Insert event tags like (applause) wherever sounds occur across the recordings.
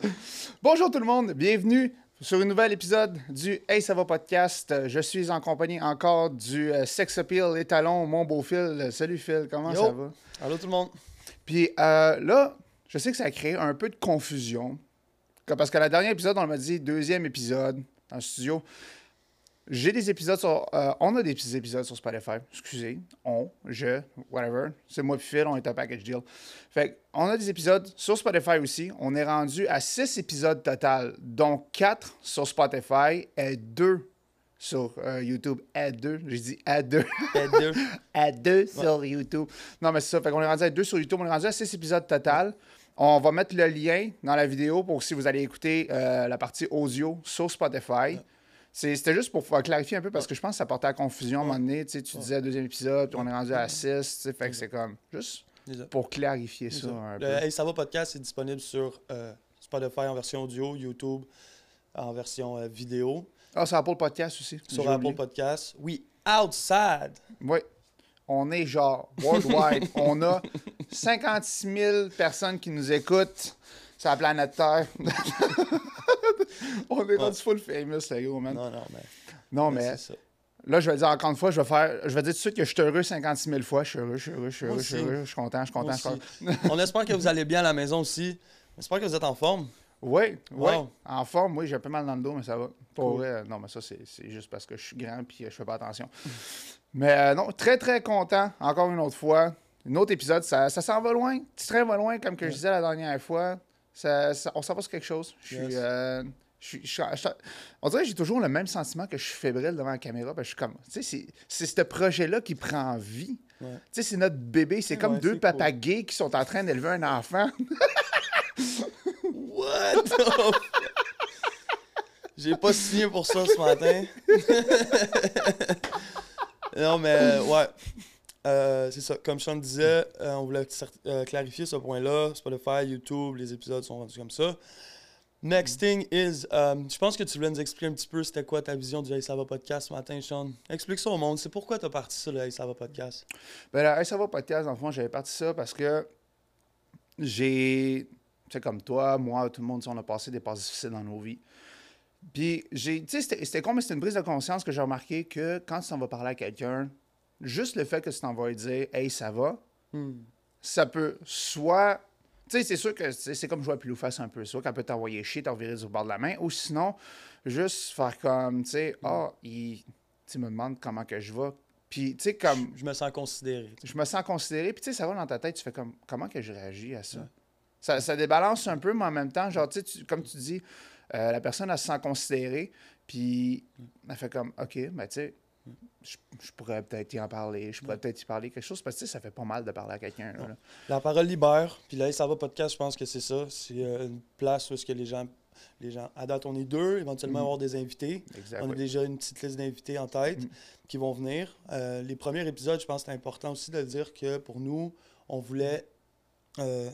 (laughs) Bonjour tout le monde, bienvenue sur un nouvel épisode du Hey ça va podcast. Je suis en compagnie encore du euh, sex appeal étalon, mon beau Phil. Salut Phil, comment Yo. ça va? Allô tout le monde. Puis euh, là, je sais que ça a créé un peu de confusion. Parce que la dernière épisode, on m'a dit deuxième épisode dans le studio. J'ai des épisodes sur. euh, on a des petits épisodes sur Spotify. Excusez. On, je, whatever. C'est moi puis Phil, on est un package deal. Fait on a des épisodes sur Spotify aussi. On est rendu à six épisodes total, dont quatre sur Spotify et deux sur euh, YouTube. À deux. J'ai dit à deux Tête deux. (laughs) à deux sur YouTube. Non, mais c'est ça. Fait qu'on est rendu à deux sur YouTube. On est rendu à six épisodes total. On va mettre le lien dans la vidéo pour si vous allez écouter euh, la partie audio sur Spotify. C'était juste pour pouvoir clarifier un peu parce que je pense que ça portait à confusion à un moment donné. Tu sais, tu disais deuxième épisode, puis on est rendu à six. tu sais, Fait que c'est comme juste pour clarifier ça un Le peu. Hey Ça va podcast est disponible sur euh, Spotify en version audio, YouTube en version euh, vidéo, Ah, c'est Apple Podcast aussi. sur Apple oublié. Podcast. Oui, outside. Oui. On est genre worldwide. (laughs) on a 56 000 personnes qui nous écoutent sur la planète Terre. (laughs) (laughs) on est rendu full famous, les gars, man. Non, Non, non, mais, mais c'est ça. là, je vais dire encore une fois, je vais faire, je vais dire tout de suite que je suis heureux 56 000 fois. Je suis heureux, je suis heureux, je suis heureux, je suis heureux, je suis content, je suis content, Moi je suis aussi. content. On espère que vous allez bien à la maison aussi. J'espère que vous êtes en forme. Oui, oui. Wow. En forme, oui, j'ai un peu mal dans le dos, mais ça va. Pour Cool. non, mais ça, c'est juste parce que je suis grand et je fais pas attention. (laughs) mais euh, non, très, très content, encore une autre fois. Un autre épisode, ça, ça s'en va loin. Tu train va loin, comme que je disais la dernière fois. Ça, ça- on s'en va sur quelque chose. Je suis. Yes. euh, je suis- je on dirait que j'ai toujours le même sentiment que je suis fébrile devant la caméra. que je suis comme. Tu sais, c'est- ce projet-là qui prend vie. Ouais. Tu sais, c'est notre bébé. C'est Ouais, comme ouais, deux papas gays qui sont en train d'élever un enfant. (laughs) What? the J'ai pas signé pour ça ce matin. (laughs) non, mais ouais. Euh, c'est ça. Comme Sean disait, euh, on voulait euh, clarifier ce point-là. Spotify, YouTube, les épisodes sont rendus comme ça. Next thing is, je pense que tu voulais nous expliquer un petit peu c'était quoi ta vision du Hey Ça va podcast ce matin, Sean. Explique ça au monde. C'est pourquoi tu as parti ça, le Hey podcast? Ben là, Hey, podcast, le fond, j'avais parti ça parce que j'ai, tu sais, comme toi, moi, tout le monde, on a passé des passes difficiles dans nos vies. Puis, j'ai, tu sais, c'était- c'était con, mais c'était une prise de conscience que j'ai remarqué que quand tu t'en vas parler à quelqu'un, juste le fait que tu t'en vas lui dire, hey, ça va, Hmm. ça peut soit. Tu sais, c'est sûr que c'est c'est comme jouer à pile ou face un peu. Soit qu'elle peut t'envoyer chier, t'en virer du bord de la main, ou sinon, juste faire comme, tu sais, ah, il tu me demandes comment que je vais. Puis, tu sais, comme Je me sens considéré. je me sens considéré. Puis tu sais, ça va dans ta tête, tu fais comme comment que je réagis à ça? Ça, ça débalance un peu, mais en même temps, genre, tu sais, comme tu dis, euh, la personne, elle se sent considérée, puis elle fait comme, OK, ben tu sais, je, je pourrais peut-être y en parler, je pourrais peut-être y parler quelque chose, parce que ça fait pas mal de parler à quelqu'un. là, là. La parole libère. Puis là, ça va podcast, je pense que c'est ça. C'est euh, une place où est-ce que les gens, les gens, à date, on est deux, éventuellement Mhm. avoir des invités. Exact. on a déjà une petite liste d'invités en tête Mhm. qui vont venir. Euh, les premiers épisodes, je pense que c'est important aussi de dire que pour nous, on voulait, euh,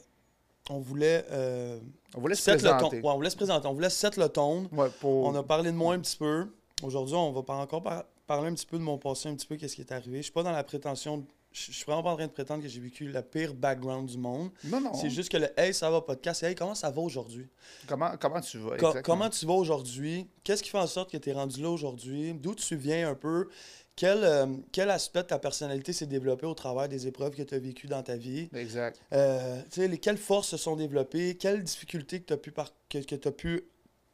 on voulait, euh, On voulait se set le ton. présenter. Ouais, on voulait se présenter. On voulait set le ton. Ouais, pour... On a parlé de moi un petit peu. Aujourd'hui, on va par- encore par- parler un petit peu de mon passé, un petit peu qu'est-ce qui est arrivé. Je suis pas dans la prétention. de- Je suis vraiment pas en train de prétendre que j'ai vécu le pire background du monde. Non, non. C'est juste que le Hey, ça va podcast, c'est Hey, comment ça va aujourd'hui? Comment, comment tu vas? Co- comment tu vas aujourd'hui? Qu'est-ce qui fait en sorte que tu es rendu là aujourd'hui? D'où tu viens un peu? Quel, euh, quel aspect de ta personnalité s'est développé au travers des épreuves que tu as vécues dans ta vie? Exact. Euh, les, quelles forces se sont développées? Quelles difficultés que tu as pu, par- que, que t'as pu,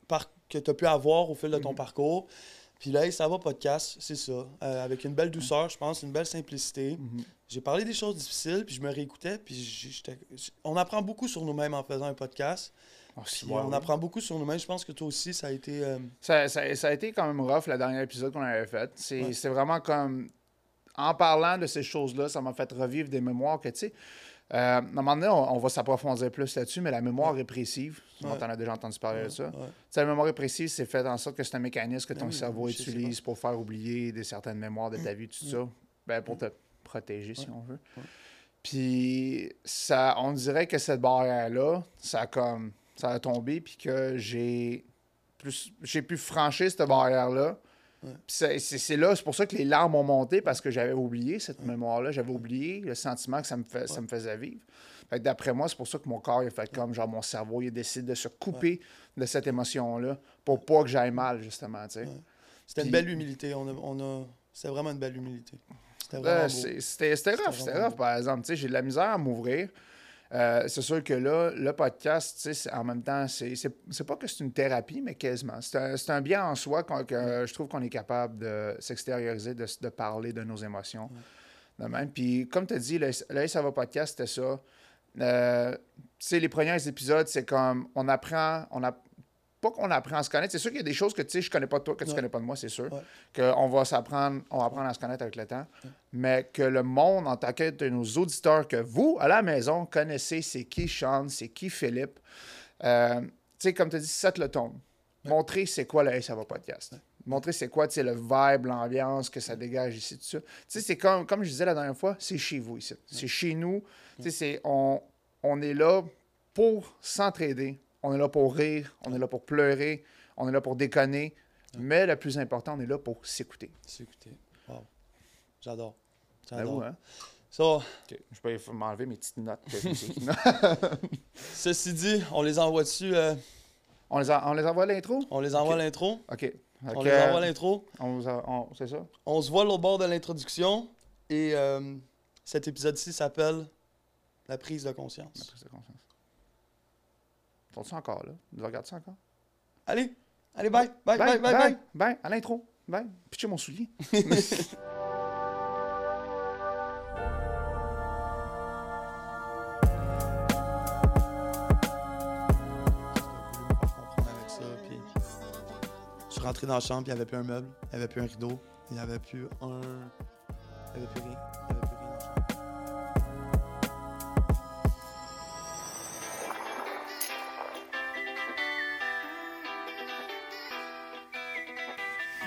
par- que t'as pu avoir au fil de ton Mhm. parcours? Puis là, Hey, ça va podcast, c'est ça. Euh, avec une belle douceur, je pense, une belle simplicité. Mhm. J'ai parlé des choses difficiles, puis je me réécoutais, puis on apprend beaucoup sur nous-mêmes en faisant un podcast. Oh, bon, on oui. apprend beaucoup sur nous-mêmes. Je pense que toi aussi, ça a été. euh, Ça, ça- ça a été quand même rough, le dernier épisode qu'on avait fait. C'est Ouais. c'est vraiment comme. En parlant de ces choses-là, ça m'a fait revivre des mémoires que, tu sais. Euh, à un moment donné, on, on va s'approfondir plus là-dessus, mais la mémoire répressive, Ouais. en as déjà entendu parler de ça. ouais. La mémoire répressive, c'est fait en sorte que c'est un mécanisme que Ben ton cerveau utilise pour faire oublier des certaines mémoires de ta vie, tout ça. Ben, pour te protéger, si on veut. Puis, ça, on dirait que cette barrière-là, ça a comme. Ça a tombé, puis que j'ai plus j'ai pu franchir cette barrière-là. Ouais. C'est- là, c'est pour ça que les larmes ont monté, parce que j'avais oublié cette mémoire-là. J'avais oublié le sentiment que ça me, fait, ça me faisait vivre. D'après moi, c'est pour ça que mon corps il a fait comme genre mon cerveau, il a décidé de se couper de cette émotion-là pour pas que j'aille mal, justement. C'était une belle humilité. On a, on a... C'était vraiment une belle humilité. C'était rough, C'était rough, par exemple. Tu sais, J'ai de la misère à m'ouvrir. Euh, c'est sûr que là, le podcast, en même temps, c'est c'est- c'est pas que c'est une thérapie, mais quasiment. C'est un, c'est un bien en soi que je trouve qu'on est capable de s'extérioriser, de, de parler de nos émotions. De même. Puis, comme tu as dit, le, le Ça va podcast, c'était ça. Euh, tu sais, les premiers épisodes, c'est comme on apprend, on a pas qu'on apprend à se connaître. C'est sûr qu'il y a des choses que tu sais, je connais pas de toi, que tu Ouais. connais pas de moi, c'est sûr. Ouais. Qu'on va s'apprendre, on va apprendre à se connaître avec le temps. Mais que le monde, en tant que de nos auditeurs, que vous, à la maison, connaissez c'est qui Sean, c'est qui Philippe. Euh, tu sais, comme tu as dit, set le ton. Montrer c'est quoi le Hey, ça va podcast. Montrer c'est quoi, tu sais, le vibe, l'ambiance que ça dégage ici, tout ça. Tu sais, c'est comme, comme je disais la dernière fois, c'est chez vous ici. C'est chez nous. Tu sais, on est là pour s'entraider. On est là pour rire. On est là pour pleurer. On est là pour déconner. Mais le plus important, on est là pour s'écouter. C'est écouté. Wow. J'adore. Hein? So, Je peux m'enlever mes petites notes. (laughs) (laughs) ceci dit, on les envoie dessus. euh, on, les en- on les envoie l'intro? on les envoie l'intro. OK. On les envoie l'intro. on C'est ça? On se voit l'autre bord de l'introduction. Et euh, cet épisode-ci s'appelle La prise de La conscience. prise de conscience. Sont-ils encore là? Ils regardent ça encore? Allez, allez, bye, bye, bye, bye, bye. bye. À l'intro. Bye. Pitchez mon soulier. (laughs) suis rentré dans la chambre, puis il n'y avait plus un meuble, il n'y avait plus un rideau, il n'y avait plus un... Il n'y avait plus rien,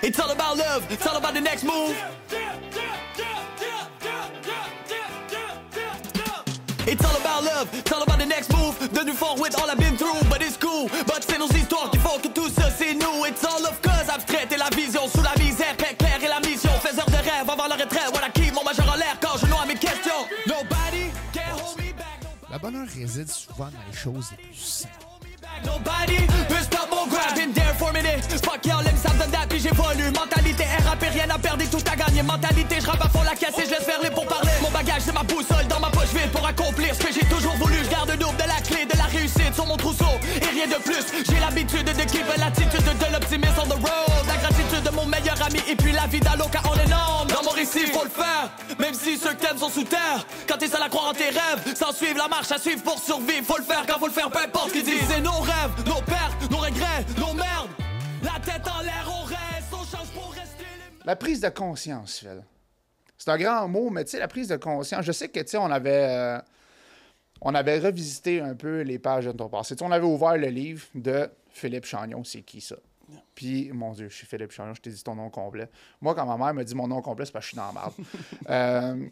It's all about love, it's all about the next move. It's all about love, it's all about the next move. Devenu fort with all I've been through, but it's cool. But c'est nos histoires qui font que tout ça c'est nous. It's all of cause abstraite et la vision sous la misère. Très claire et la mission. Faiseur de rêve avant la retraite. Voilà qui mon majeur en l'air quand je noie mes questions. Nobody can hold me back. Le bonheur réside souvent dans les choses les plus simples. J'évolue Mentalité RAP, rien à perdre tout à gagner. Mentalité, je à fond la caisse et je laisse faire les pour parler Mon bagage c'est ma boussole dans ma poche vide pour accomplir ce que j'ai toujours voulu. Je garde double de la clé de la réussite sur mon trousseau. Et rien de plus, j'ai l'habitude de keep l'attitude de l'optimisme on the road. La gratitude de mon meilleur ami et puis la vie d'Aloca est énorme Dans mon récit, faut le faire, sont sous terre Quand t'es seul à croire en tes rêves, sans suivre la marche à suivre pour survivre Faut le faire quand faut le faire, peu importe ce qu'ils disent C'est nos rêves, nos pertes, nos regrets, nos merdes La tête en l'air, on reste, on change pour rester les La prise de conscience, Phil. C'est un grand mot, mais tu sais, la prise de conscience, je sais que, tu sais, on avait... euh, on avait revisité un peu les pages de ton passé. Tu sais, on avait ouvert le livre de Philippe Chagnon, c'est qui ça? Puis, mon Dieu, je suis Philippe Chagnon, je t'ai dit ton nom complet. Moi, quand ma mère me dit mon nom complet, c'est parce que je suis dans la merde. (laughs) Euh,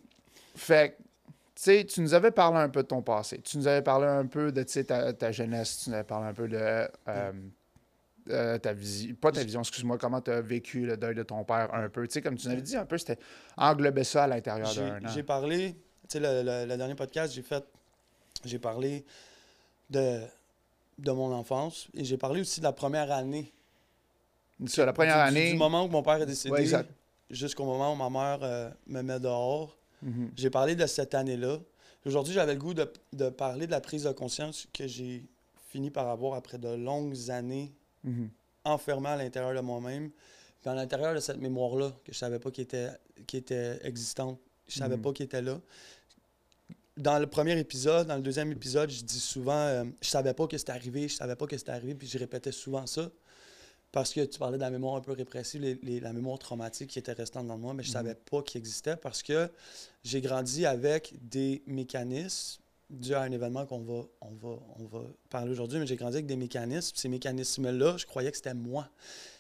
fait que, tu sais, tu nous avais parlé un peu de ton passé. Tu nous avais parlé un peu de, ta, ta jeunesse. Tu nous avais parlé un peu de... euh, euh, ta vision, pas ta vision, excuse-moi, comment tu as vécu le deuil de ton père un peu. Tu sais, comme tu nous avais dit un peu, c'était englober ça à l'intérieur d'un an. J'ai parlé, tu sais, le, le- le dernier podcast, j'ai fait, j'ai parlé de, de mon enfance et j'ai parlé aussi de la première année. Ça, la première Du- année. Du moment où mon père est décédé Ouais, jusqu'au moment où ma mère euh, me met dehors. Mhm. J'ai parlé de cette année-là. Aujourd'hui, j'avais le goût de, de parler de la prise de conscience que j'ai fini par avoir après de longues années Mhm. enfermé à l'intérieur de moi-même. Puis à l'intérieur de cette mémoire-là, que je savais pas était, qui était existante, je savais Mhm. pas qu'elle était là. Dans le premier épisode, dans le deuxième épisode, je dis souvent, euh, je savais pas que c'était arrivé, je savais pas que c'était arrivé, puis je répétais souvent ça. Parce que tu parlais de la mémoire un peu répressive, les- les- la mémoire traumatique qui était restante dans moi, mais je Mhm. savais pas qu'il existait parce que j'ai grandi avec des mécanismes dû à un événement qu'on va, on va, on va parler aujourd'hui, mais j'ai grandi avec des mécanismes. Ces mécanismes-là, je croyais que c'était moi.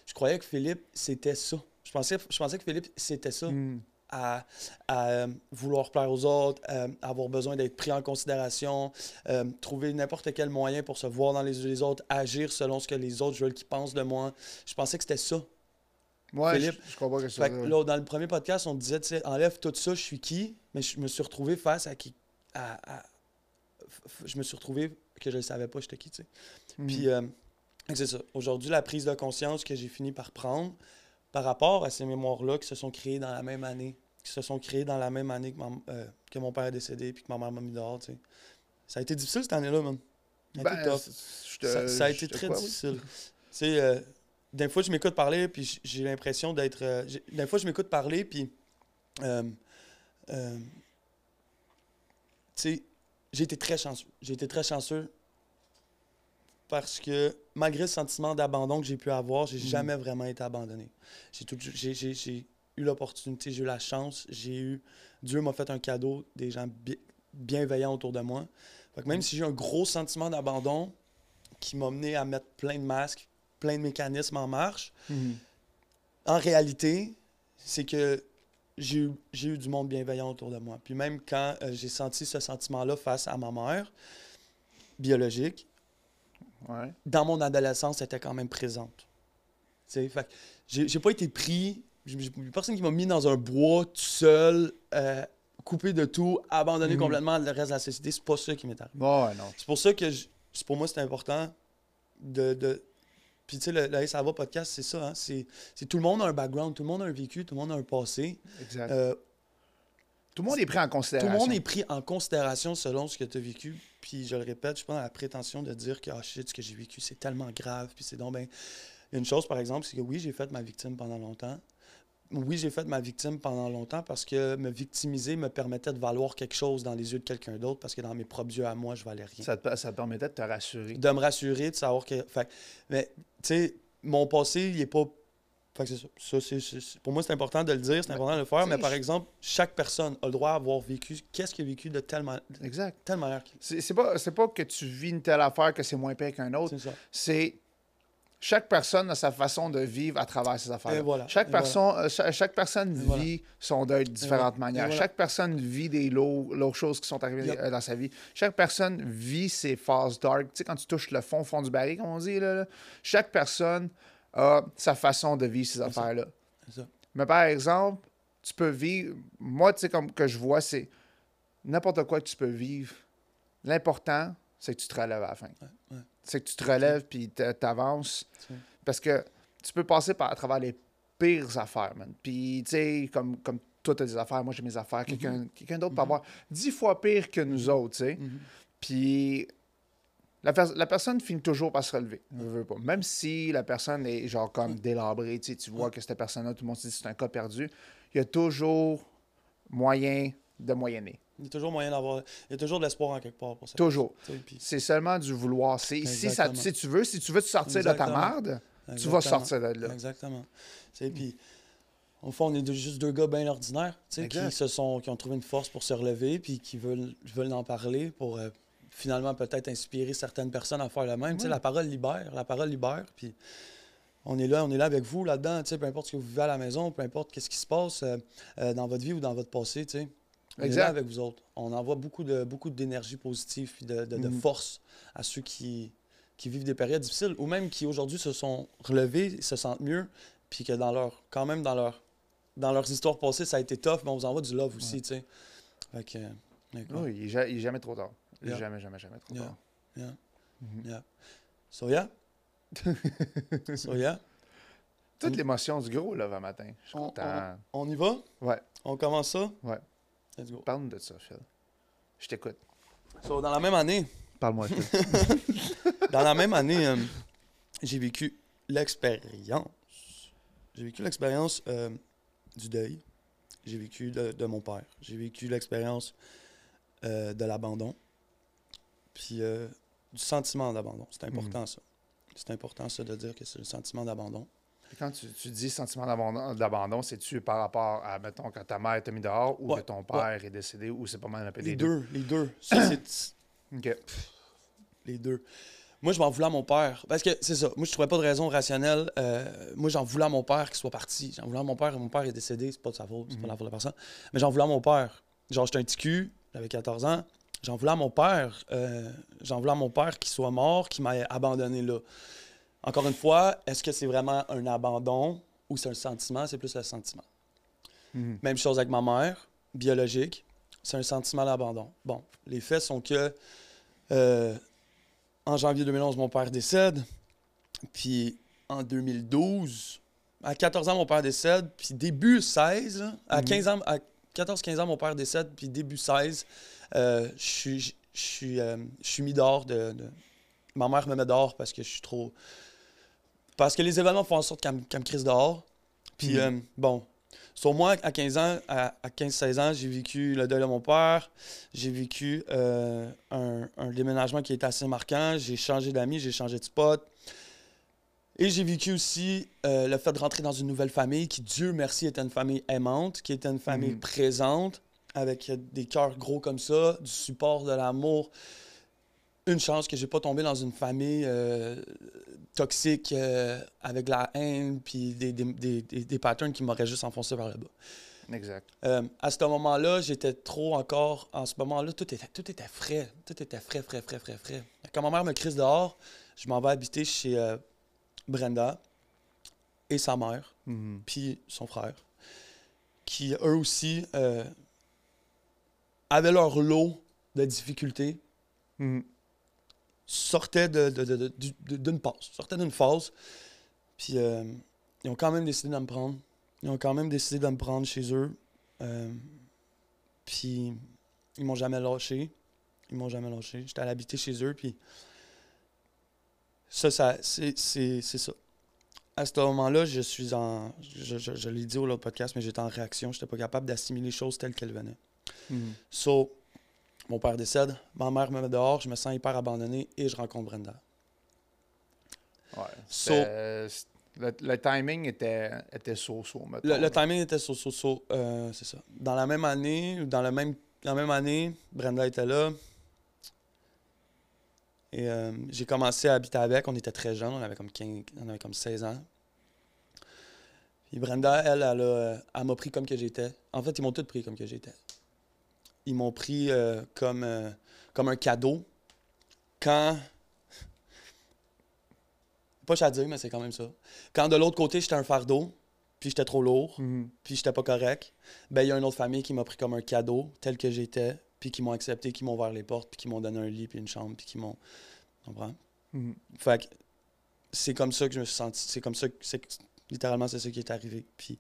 Je croyais que Philippe, c'était ça. Je pensais, je pensais que Philippe, c'était ça. Mhm. À, à, euh, vouloir plaire aux autres, euh, avoir besoin d'être pris en considération, euh, trouver n'importe quel moyen pour se voir dans les yeux des autres, agir selon ce que les autres veulent qu'ils pensent de moi. Je pensais que c'était ça. Ouais, Philippe. je, je comprends que ça. là, dans le premier podcast, on disait, tu enlève tout ça, je suis qui? Mais je me suis retrouvé face à qui? À, à- f- je me suis retrouvé que je ne savais pas j'étais qui, tu sais. Mhm. Puis, euh, c'est ça. Aujourd'hui, la prise de conscience que j'ai fini par prendre par rapport à ces mémoires-là qui se sont créées dans la même année, qui se sont créées dans la même année que, ma- euh, que mon père est décédé puis que ma mère m'a mis dehors. Ça a été difficile cette année-là, man. Ça a été Ben, tough. je te- Ça, ça a été très oui. difficile. Tu sais, euh, des fois, je m'écoute parler, puis j'ai l'impression d'être. euh, des fois, je m'écoute parler, puis. euh, tu sais, j'ai été très chanceux. J'ai été très chanceux parce que malgré le sentiment d'abandon que j'ai pu avoir, j'ai Mhm. jamais vraiment été abandonné. J'ai tout- j'ai- j'ai- j'ai eu l'opportunité, j'ai eu la chance, j'ai eu. Dieu m'a fait un cadeau, des gens bi- bienveillants autour de moi. Fait que même si j'ai eu un gros sentiment d'abandon qui m'a mené à mettre plein de masques, plein de mécanismes en marche, Mhm. en réalité, c'est que j'ai eu, du monde bienveillant autour de moi. Puis même quand euh, j'ai senti ce sentiment-là face à ma mère biologique, Ouais. dans mon adolescence, elle était quand même présente. J'ai pas été pris. Personne qui m'a mis dans un bois tout seul, euh, coupé de tout, abandonné Mhm. complètement le reste de la société. C'est pas ça qui m'est arrivé. C'est pour ça que je- pour moi, c'est important de. de... Puis tu sais, le, le ça va podcast, c'est ça. Hein? C'est, tout le monde a un background, tout le monde a un vécu, tout le monde a un passé. Exact. Euh, tout le monde est pris en tout considération. le monde est pris en considération selon ce que tu as vécu. Puis je le répète, je pense à la prétention de dire que ah, shit, ce que j'ai vécu, c'est tellement grave. Puis c'est donc ben. Une chose, par exemple, c'est que oui, j'ai fait ma victime pendant longtemps. Oui, j'ai fait ma victime pendant longtemps parce que me victimiser me permettait de valoir quelque chose dans les yeux de quelqu'un d'autre parce que dans mes propres yeux à moi, je valais rien. Ça te, ça te permettait de te rassurer. de me rassurer, de savoir que. Fait, mais, tu sais, mon passé, il est pas. Fait que c'est ça. Ça, pour moi, c'est important de le dire, c'est Ben, important de le faire, mais par exemple, chaque personne a le droit d'avoir vécu. Qu'est-ce qu'il a vécu de telle, ma- de Exact. telle manière C'est pas, pas que tu vis une telle affaire que c'est moins pire qu'un autre. C'est ça. C'est chaque personne a sa façon de vivre à travers ces affaires. Voilà, Chaque, personne, euh, cha- chaque, personne voilà. vit son deuil de différentes manières. Chaque personne vit des lots choses qui sont arrivées Yep. euh, dans sa vie. Chaque personne vit ses phases dark. Tu sais, quand tu touches le fond, fond du baril, comme on dit, là, là, chaque personne a sa façon de vivre ces affaires-là. Mais par exemple, tu peux vivre. Moi, tu sais, comme que je vois, c'est n'importe quoi que tu peux vivre. L'important, c'est que tu te relèves à la fin. ouais. C'est que tu te relèves puis tu avances. C'est- Parce que tu peux passer par, à travers les pires affaires, man. Puis, tu sais, comme, comme toi, tu as des affaires, moi, j'ai mes affaires. Quelqu'un quelqu'un d'autre peut avoir dix fois pire que nous autres, tu sais. Mhm. Puis la, la personne finit toujours par se relever. Je veux pas. Même si la personne est genre comme délabrée, tu vois que cette personne-là, tout le monde se dit que c'est un cas perdu, il y a toujours moyen de moyenner. Il y a toujours moyen d'avoir. Il y a toujours de l'espoir en quelque part pour ça. Toujours. Puis- C'est seulement du vouloir. C'est, si, ça, Exactement. si tu veux, si tu veux te sortir de ta merde, tu vas sortir de là. Exactement. Puis, au fond, on est juste deux gars bien ordinaires, qui se sont, qui ont trouvé une force pour se relever, puis qui veulent, veulent en parler pour euh, finalement peut-être inspirer certaines personnes à faire le même. Oui. la parole libère, la parole libère, puis on est là, on est là avec vous là-dedans, peu importe ce que vous vivez à la maison, peu importe qu'est-ce qui se passe euh, euh, dans votre vie ou dans votre passé, sais. On est Exact. là avec vous autres. On envoie beaucoup de beaucoup d'énergie positive puis de, de- de Mhm. force à ceux qui, qui vivent des périodes difficiles ou même qui aujourd'hui se sont relevés, se sentent mieux, puis que dans leur quand même dans leur dans leurs histoires passées, ça a été tough, mais on vous envoie du love aussi, tu sais. Fait que, que, Oui, il ja- il est jamais trop tard. Yeah. Jamais, jamais, jamais trop Yeah. tard. yeah, Mhm. yeah. So yeah. (laughs) so yeah. Toute l'émotion du gros, là, va matin. Je suis On, content. on- on y va? Ouais, On commence ça? ouais. Let's go. Parle-nous de ça, Phil. Je t'écoute. So, dans la même année, Parle-moi. (laughs) Dans la même année, euh, j'ai vécu l'expérience. J'ai vécu l'expérience euh, du deuil. J'ai vécu de, de mon père. J'ai vécu l'expérience euh, de l'abandon. Puis du sentiment d'abandon. C'est important, ça. C'est important, ça, de dire que c'est le sentiment d'abandon. Quand tu, tu dis sentiment d'abandon, c'est-tu par rapport à, mettons, quand ta mère t'a mis dehors ou Ouais, que ton père est décédé ou c'est pas mal un peu Les deux, les deux. (clears throat) Ça, les deux. Moi, je m'en voulais à mon père. Parce que c'est ça. Moi, je trouvais pas de raison rationnelle. Euh, moi, j'en voulais à mon père qu'il soit parti. J'en voulais à mon père. Mon père est décédé. C'est pas de sa faute. C'est pas la faute de personne. Mais j'en voulais à mon père. Genre, j'étais un petit cul. J'avais 14 ans. J'en voulais à mon père. euh, j'en voulais à mon père qu'il soit mort, qu'il m'ait abandonné là. Encore une fois, est-ce que c'est vraiment un abandon ou c'est un sentiment? C'est plus le sentiment. Mhm. Même chose avec ma mère, biologique. C'est un sentiment d'abandon. Bon, les faits sont que Euh, en janvier 2011, mon père décède. Puis en 2012, à 14 ans, mon père décède. Puis début 16, là, à Mhm. 15 ans, à 14-15 ans, mon père décède. Puis début 16, euh, je suis- je suis euh, je suis mis dehors de, de- Ma mère me met dehors parce que je suis trop. Parce que les événements font en sorte qu'elle me qu'elle me crisse dehors. Puis Mhm. euh, bon. Sur moi, à 15 ans, à, à 15-16 ans, j'ai vécu le deuil de mon père. J'ai vécu euh, un, un déménagement qui était assez marquant. J'ai changé d'amis, j'ai changé de spot. Et j'ai vécu aussi euh, le fait de rentrer dans une nouvelle famille qui, Dieu merci, était une famille aimante, qui était une famille Mhm. présente, avec des cœurs gros comme ça, du support, de l'amour. Une chance que j'ai pas tombé dans une famille euh, toxique euh, avec la haine puis des, des, des, des- patterns qui m'auraient juste enfoncé vers le bas. Exact. Euh, à ce moment-là, j'étais trop encore. En ce moment-là, tout était, tout était frais. Tout était frais, frais, frais, frais, frais. Quand ma mère me crise dehors, je m'en vais habiter chez euh, Brenda et sa mère, Mhm. puis son frère, qui eux aussi avaient leur lot de difficultés, Mhm. sortaient de- de- de- de- du- de- d'une passe, sortaient d'une phase. Puis euh, ils ont quand même décidé de me prendre. Ils ont quand même décidé de me prendre chez eux. Euh, puis ils m'ont jamais lâché. Ils m'ont jamais lâché. J'étais allé habiter chez eux. Puis ça, ça c'est c'est- c'est ça. À ce moment-là, je suis en. Je, je- je l'ai dit au l'autre podcast, mais j'étais en réaction. J'étais pas capable d'assimiler les choses telles qu'elles venaient. Mhm. So, mon père décède, ma mère me met dehors, je me sens hyper abandonné et je rencontre Brenda. Ouais. So- c'est- le, le timing était, était so-so, mettons. Le, timing était so, so, so, euh, c'est ça. Dans la même année, ou dans la même, la même année, Brenda était là. Et euh, j'ai commencé à habiter avec. On était très jeunes, on avait comme, 15, on avait comme 16 ans. Puis Brenda, elle, elle, euh, m'a pris comme que j'étais. En fait, ils m'ont tous pris comme que j'étais. Ils m'ont pris euh, comme, euh, comme un cadeau. Quand. Pas à dire, mais c'est quand même ça. Quand de l'autre côté, j'étais un fardeau, puis j'étais trop lourd, Mhm. puis j'étais pas correct, ben il y a une autre famille qui m'a pris comme un cadeau, tel que j'étais, puis qui m'ont accepté, qui m'ont ouvert les portes, puis qui m'ont donné un lit, puis une chambre, puis qui m'ont. Tu comprends? Mhm. Fait que c'est comme ça que je me suis senti. C'est comme ça que- littéralement, c'est ça qui est arrivé. Puis.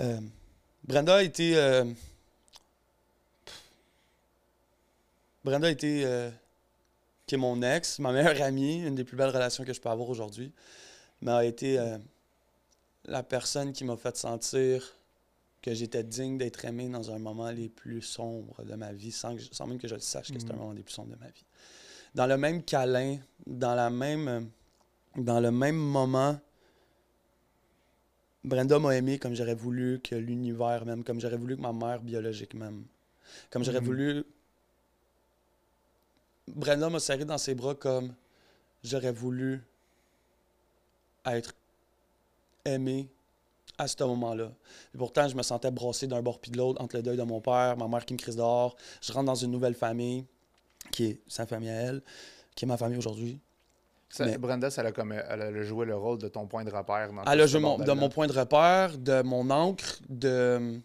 euh, Brenda a été. euh, Brenda a été. euh, qui est mon ex, ma meilleure amie, une des plus belles relations que je peux avoir aujourd'hui, mais a été euh, la personne qui m'a fait sentir que j'étais digne d'être aimé dans un moment les plus sombres de ma vie, sans, que je- sans même que je le sache que c'était un Mhm. moment des plus sombres de ma vie. Dans le même câlin, dans la même, dans le même moment, Brenda m'a aimé comme j'aurais voulu que l'univers m'aime, comme j'aurais voulu que ma mère biologique m'aime, comme j'aurais Mhm. voulu. Brenda m'a serré dans ses bras comme j'aurais voulu être aimé à ce moment-là. Et pourtant, je me sentais brossé d'un bord puis de l'autre entre le deuil de mon père, ma mère qui me crise dehors. Je rentre dans une nouvelle famille, qui est sa famille à elle, qui est ma famille aujourd'hui. Mais- Brenda, ça a comme, elle a joué le rôle de ton point de repère dans Elle a joué mon- de mon point de repère, de mon encre, de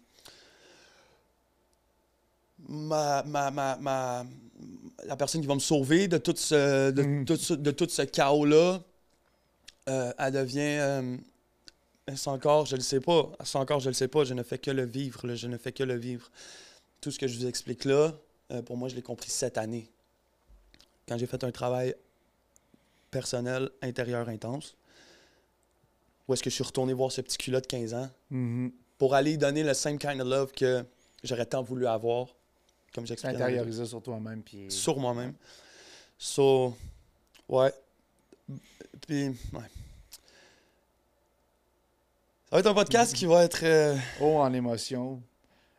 ma, ma, ma, ma- la personne qui va me sauver de tout ce, de, Mhm. tout ce, de tout ce chaos-là. Euh, elle devient. euh, est-ce encore, je le sais pas. Encore, je le sais pas. Je ne fais que le vivre. là. Je ne fais que le vivre. Tout ce que je vous explique là, euh, pour moi, je l'ai compris cette année. Quand j'ai fait un travail personnel, intérieur intense, où est-ce que je suis retourné voir ce petit culot de 15 ans Mhm. pour aller lui donner le same kind of love que j'aurais tant voulu avoir, comme j'expliquais. Intérioriser sur toi-même. Puis... Sur moi-même. So, ouais. Puis, ouais. Ça va être un podcast qui va être. euh, Oh, en émotion.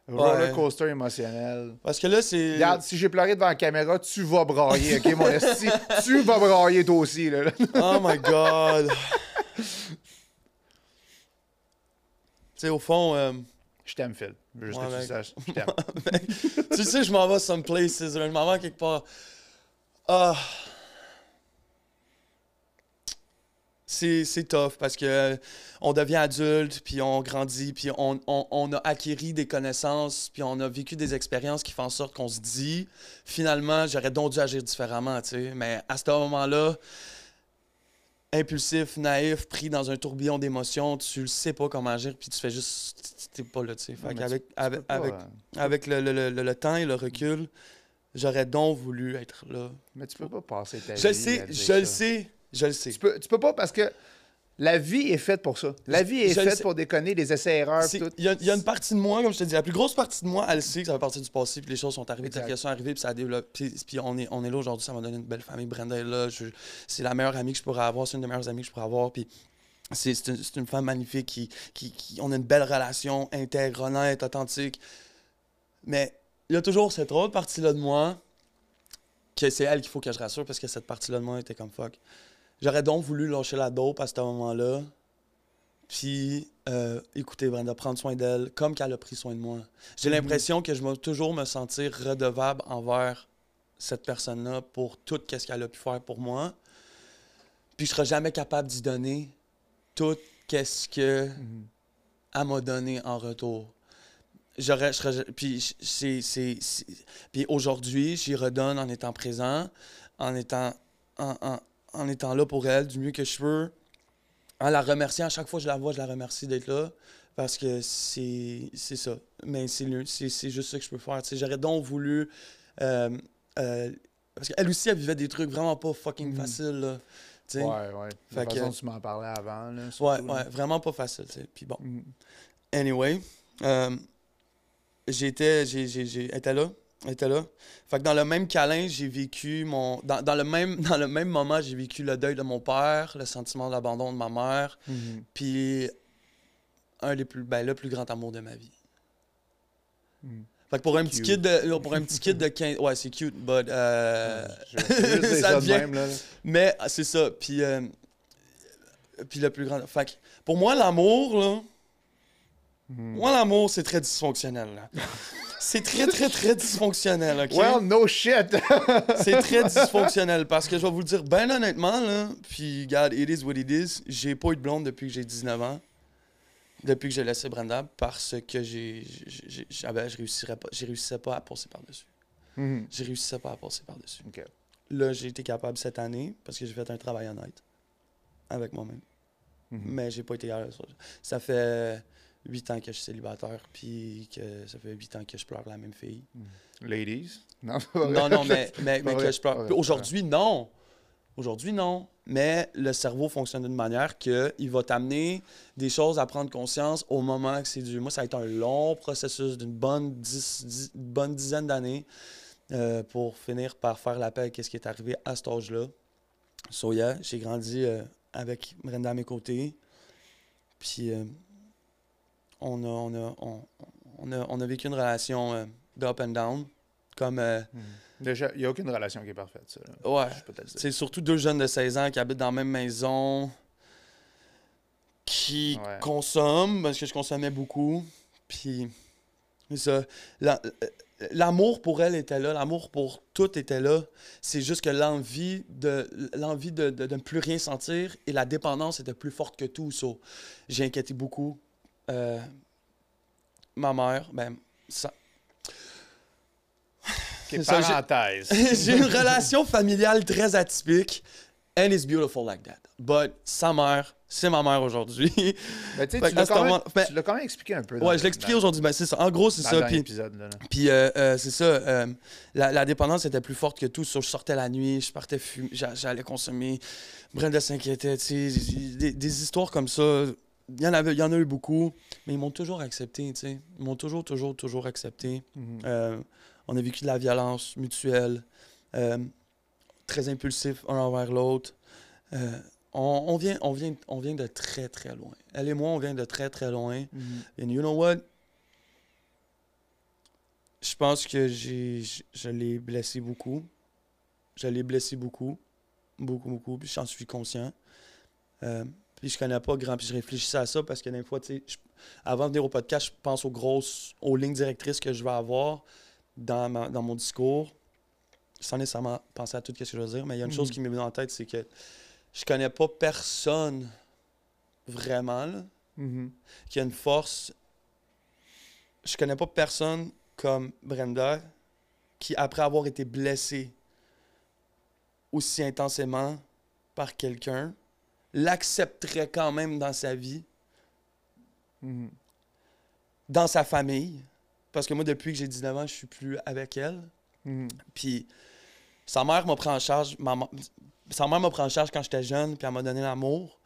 Ouais. Roller coaster émotionnel. Parce que là, c'est. Regarde, si j'ai pleuré devant la caméra, tu vas brailler, ok, mon esti? (laughs) tu vas brailler toi aussi, là. Oh my god! (laughs) tu sais, au fond, euh, Je t'aime, Phil. Je veux juste Ouais, que tu saches. Je t'aime. (laughs) tu sais, je m'en vais some places, je m'en vais quelque part. Ah. c'est tough parce que euh, on devient adulte, puis on grandit, puis on, on, on a acquis des connaissances, puis on a vécu des expériences qui font en sorte qu'on se dit, finalement, j'aurais donc dû agir différemment, tu sais. Mais à ce moment-là, impulsif, naïf, pris dans un tourbillon d'émotions, tu le sais pas comment agir, puis tu fais juste. T'es pas là, tu sais. Fait qu'avec- avec, avec, euh, avec le, le- le- le temps et le recul, j'aurais donc voulu être là. Mais tu peux pas passer ta Je le vie sais, je le sais, je le sais. Tu peux, tu peux pas parce que la vie est faite pour ça. La vie est Je faite pour déconner, les essais-erreurs. Il y, a- il y a une partie de moi, comme je te dis, la plus grosse partie de moi, elle sait que ça va partir du passé, puis les choses sont arrivées, telles qu'elles sont arrivées, puis ça a développé. Puis, puis on, est, on est là aujourd'hui, ça m'a donné une belle famille. Brenda est là, c'est la meilleure amie que je pourrais avoir, c'est une des meilleures amies que je pourrais avoir, puis c'est une, femme magnifique qui, qui, qui- On a une belle relation, intègre, honnête, authentique. Mais il y a toujours cette autre partie-là de moi que c'est elle qu'il faut que je rassure parce que cette partie-là de moi était comme fuck. J'aurais donc voulu lâcher la dope à ce moment-là. Puis, euh, écoutez, Brenda, prendre soin d'elle comme qu'elle a pris soin de moi. J'ai Mhm. l'impression que je vais toujours me sentir redevable envers cette personne-là pour tout ce qu'elle a pu faire pour moi. Puis, je serai jamais capable d'y donner tout ce que Mhm. elle m'a donné en retour. J'aurais, puis puis aujourd'hui, j'y redonne en étant présent, en étant, en, en- en étant là pour elle du mieux que je peux, en la remerciant. À chaque fois que je la vois, je la remercie d'être là parce que c'est, c'est ça. Mais c'est, juste ça que je peux faire. J'aurais donc voulu. euh, euh, parce qu'elle aussi, elle vivait des trucs vraiment pas fucking Mhm. faciles. Là. Ouais, ouais. De Fait toute que- façon, tu m'en parlais avant. Là, ouais, surtout, ouais, vraiment pas facile. Puis bon. Mhm. Anyway, euh, j'étais, là, elle était là. Fait que dans le même câlin, j'ai vécu mon, dans, dans le même, (laughs) dans le même moment, j'ai vécu le deuil de mon père, le sentiment d'abandon de ma mère, Mhm. puis un des plus, ben, le plus grand amour de ma vie. Mhm. Fait que pour un petit kid de, pour un petit kid de 15, ouais, c'est cute, but, euh, Je- (laughs) ça ça de devient- même, là. mais ah, c'est ça. Puis, euh, puis le plus grand. Fait que pour moi, l'amour, là, Mhm. moi, l'amour, c'est très dysfonctionnel. (laughs) c'est très, très, très dysfonctionnel, OK? Well, no shit! (laughs) c'est très (laughs) dysfonctionnel parce que je vais vous le dire, ben honnêtement, là, puis, God, it is what it is, j'ai pas eu de blonde depuis que j'ai 19 ans. Depuis que j'ai laissé Brenda parce que j'ai, j'ai- j'ai- je réussirais pas, je réussissais pas à passer par-dessus. Mhm. Je réussissais pas à passer par-dessus. Là, j'ai été capable cette année parce que j'ai fait un travail honnête avec moi-même. Mhm. Mais j'ai pas été capable. Ça fait 8 ans que je suis célibataire, puis que ça fait 8 ans que je pleure la même fille. Ladies? (laughs) Non, Non, non, mais, mais, que je pleure. Aujourd'hui, non. Aujourd'hui, non. Mais le cerveau fonctionne d'une manière qu'il va t'amener des choses à prendre conscience au moment que c'est dû. Moi, ça a été un long processus d'une bonne, dix- dix- bonne dizaine d'années euh, pour finir par faire la paix avec ce qui est arrivé à cet âge-là. So, yeah, j'ai grandi euh, avec Brenda à mes côtés. Puis, euh, on, a, on, a, on, on a, on a vécu une relation euh, d'up and down. Comme. euh, Déjà, il n'y a aucune relation qui est parfaite, ça. là. Ouais. C'est surtout deux jeunes de 16 ans qui habitent dans la même maison, qui Ouais. consomment, parce que je consommais beaucoup. Puis, c'est ça. La- euh, L'amour pour elle était là, l'amour pour tout était là. C'est juste que l'envie de l'envie de, de- de ne plus rien sentir et la dépendance était plus forte que tout. So, J'ai inquiété beaucoup. Euh, ma mère, ben, ça, Ok, c'est ça, j'ai- parenthèse. (laughs) j'ai une relation familiale très atypique. And it's beautiful like that. But sa mère, c'est ma mère aujourd'hui. (laughs) Ben, tu l'as quand, même- ben- tu l'as quand même expliqué un peu. ouais, le- je l'ai expliqué aujourd'hui. Ben, c'est ça. En gros, c'est ça. Puis, euh, euh, c'est ça. euh, la, la dépendance était plus forte que tout. So, je sortais la nuit, je partais fumer, j'a- j'allais consommer. Brenda s'inquiétait. tu sais, Des, des histoires comme ça, il y, en avait, il y en a eu beaucoup. Mais ils m'ont toujours accepté. tu sais. Ils m'ont toujours, toujours, toujours accepté. Mhm. Euh, on a vécu de la violence mutuelle, euh, très impulsif un envers l'autre. Euh, on, on vient, on, vient, on vient de très, très loin. Elle et moi, on vient de très, très loin. Mhm. And you know what? Je pense que j'ai, je, je l'ai blessé beaucoup. Je l'ai blessé beaucoup. Beaucoup, beaucoup. Puis j'en suis conscient. Puis je connais pas grand. Puis je réfléchissais à ça parce que des fois, tu sais, avant de venir au podcast, je pense aux grosses, aux lignes directrices que je vais avoir dans, ma- dans mon discours. Sans nécessairement penser à tout ce que je veux dire. Mais il y a une chose qui m'est venue en tête, c'est que je connais pas personne vraiment là, Mhm. qui a une force. Je connais pas personne comme Brenda qui, après avoir été blessée aussi intensément par quelqu'un, l'accepterait quand même dans sa vie, Mhm. dans sa famille. Parce que moi, depuis que j'ai 19 ans, je suis plus avec elle. Mhm. Puis sa mère m'a pris en charge. ma sa mère m'a pris en charge quand j'étais jeune, puis elle m'a donné l'amour.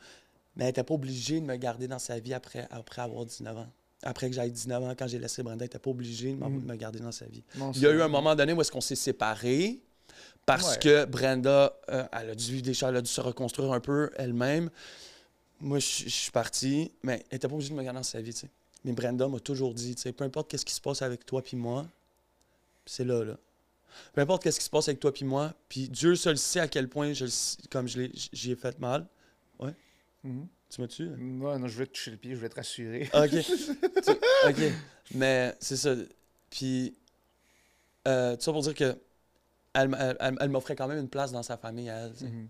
Mais elle n'était pas obligée de me garder dans sa vie après, après avoir 19 ans. Après que j'aille 19 ans, quand j'ai laissé Brenda, elle n'était pas obligée de, Mhm. de me garder dans sa vie. Non, Il y a eu un moment donné où est-ce qu'on s'est séparés parce Ouais. que Brenda, euh, elle, a dû choses, elle a dû se reconstruire un peu elle-même. Moi, je suis parti, mais elle n'était pas obligée de me garder dans sa vie, tu sais. Mais Brenda m'a toujours dit, tu sais, peu importe qu'est-ce qui se passe avec toi puis moi, c'est là, là. Peu importe qu'est-ce qui se passe avec toi puis moi, puis Dieu seul sait à quel point je comme j'y ai fait mal. Mhm. Tu m'as tué? Ouais, non, je vais te toucher le pied, je vais te rassurer. Ok. (laughs) Tu- ok. Mais c'est ça. Puis, euh, tout ça pour dire que elle, m- elle- elle- elle m'offrait quand même une place dans sa famille à elle. Mhm.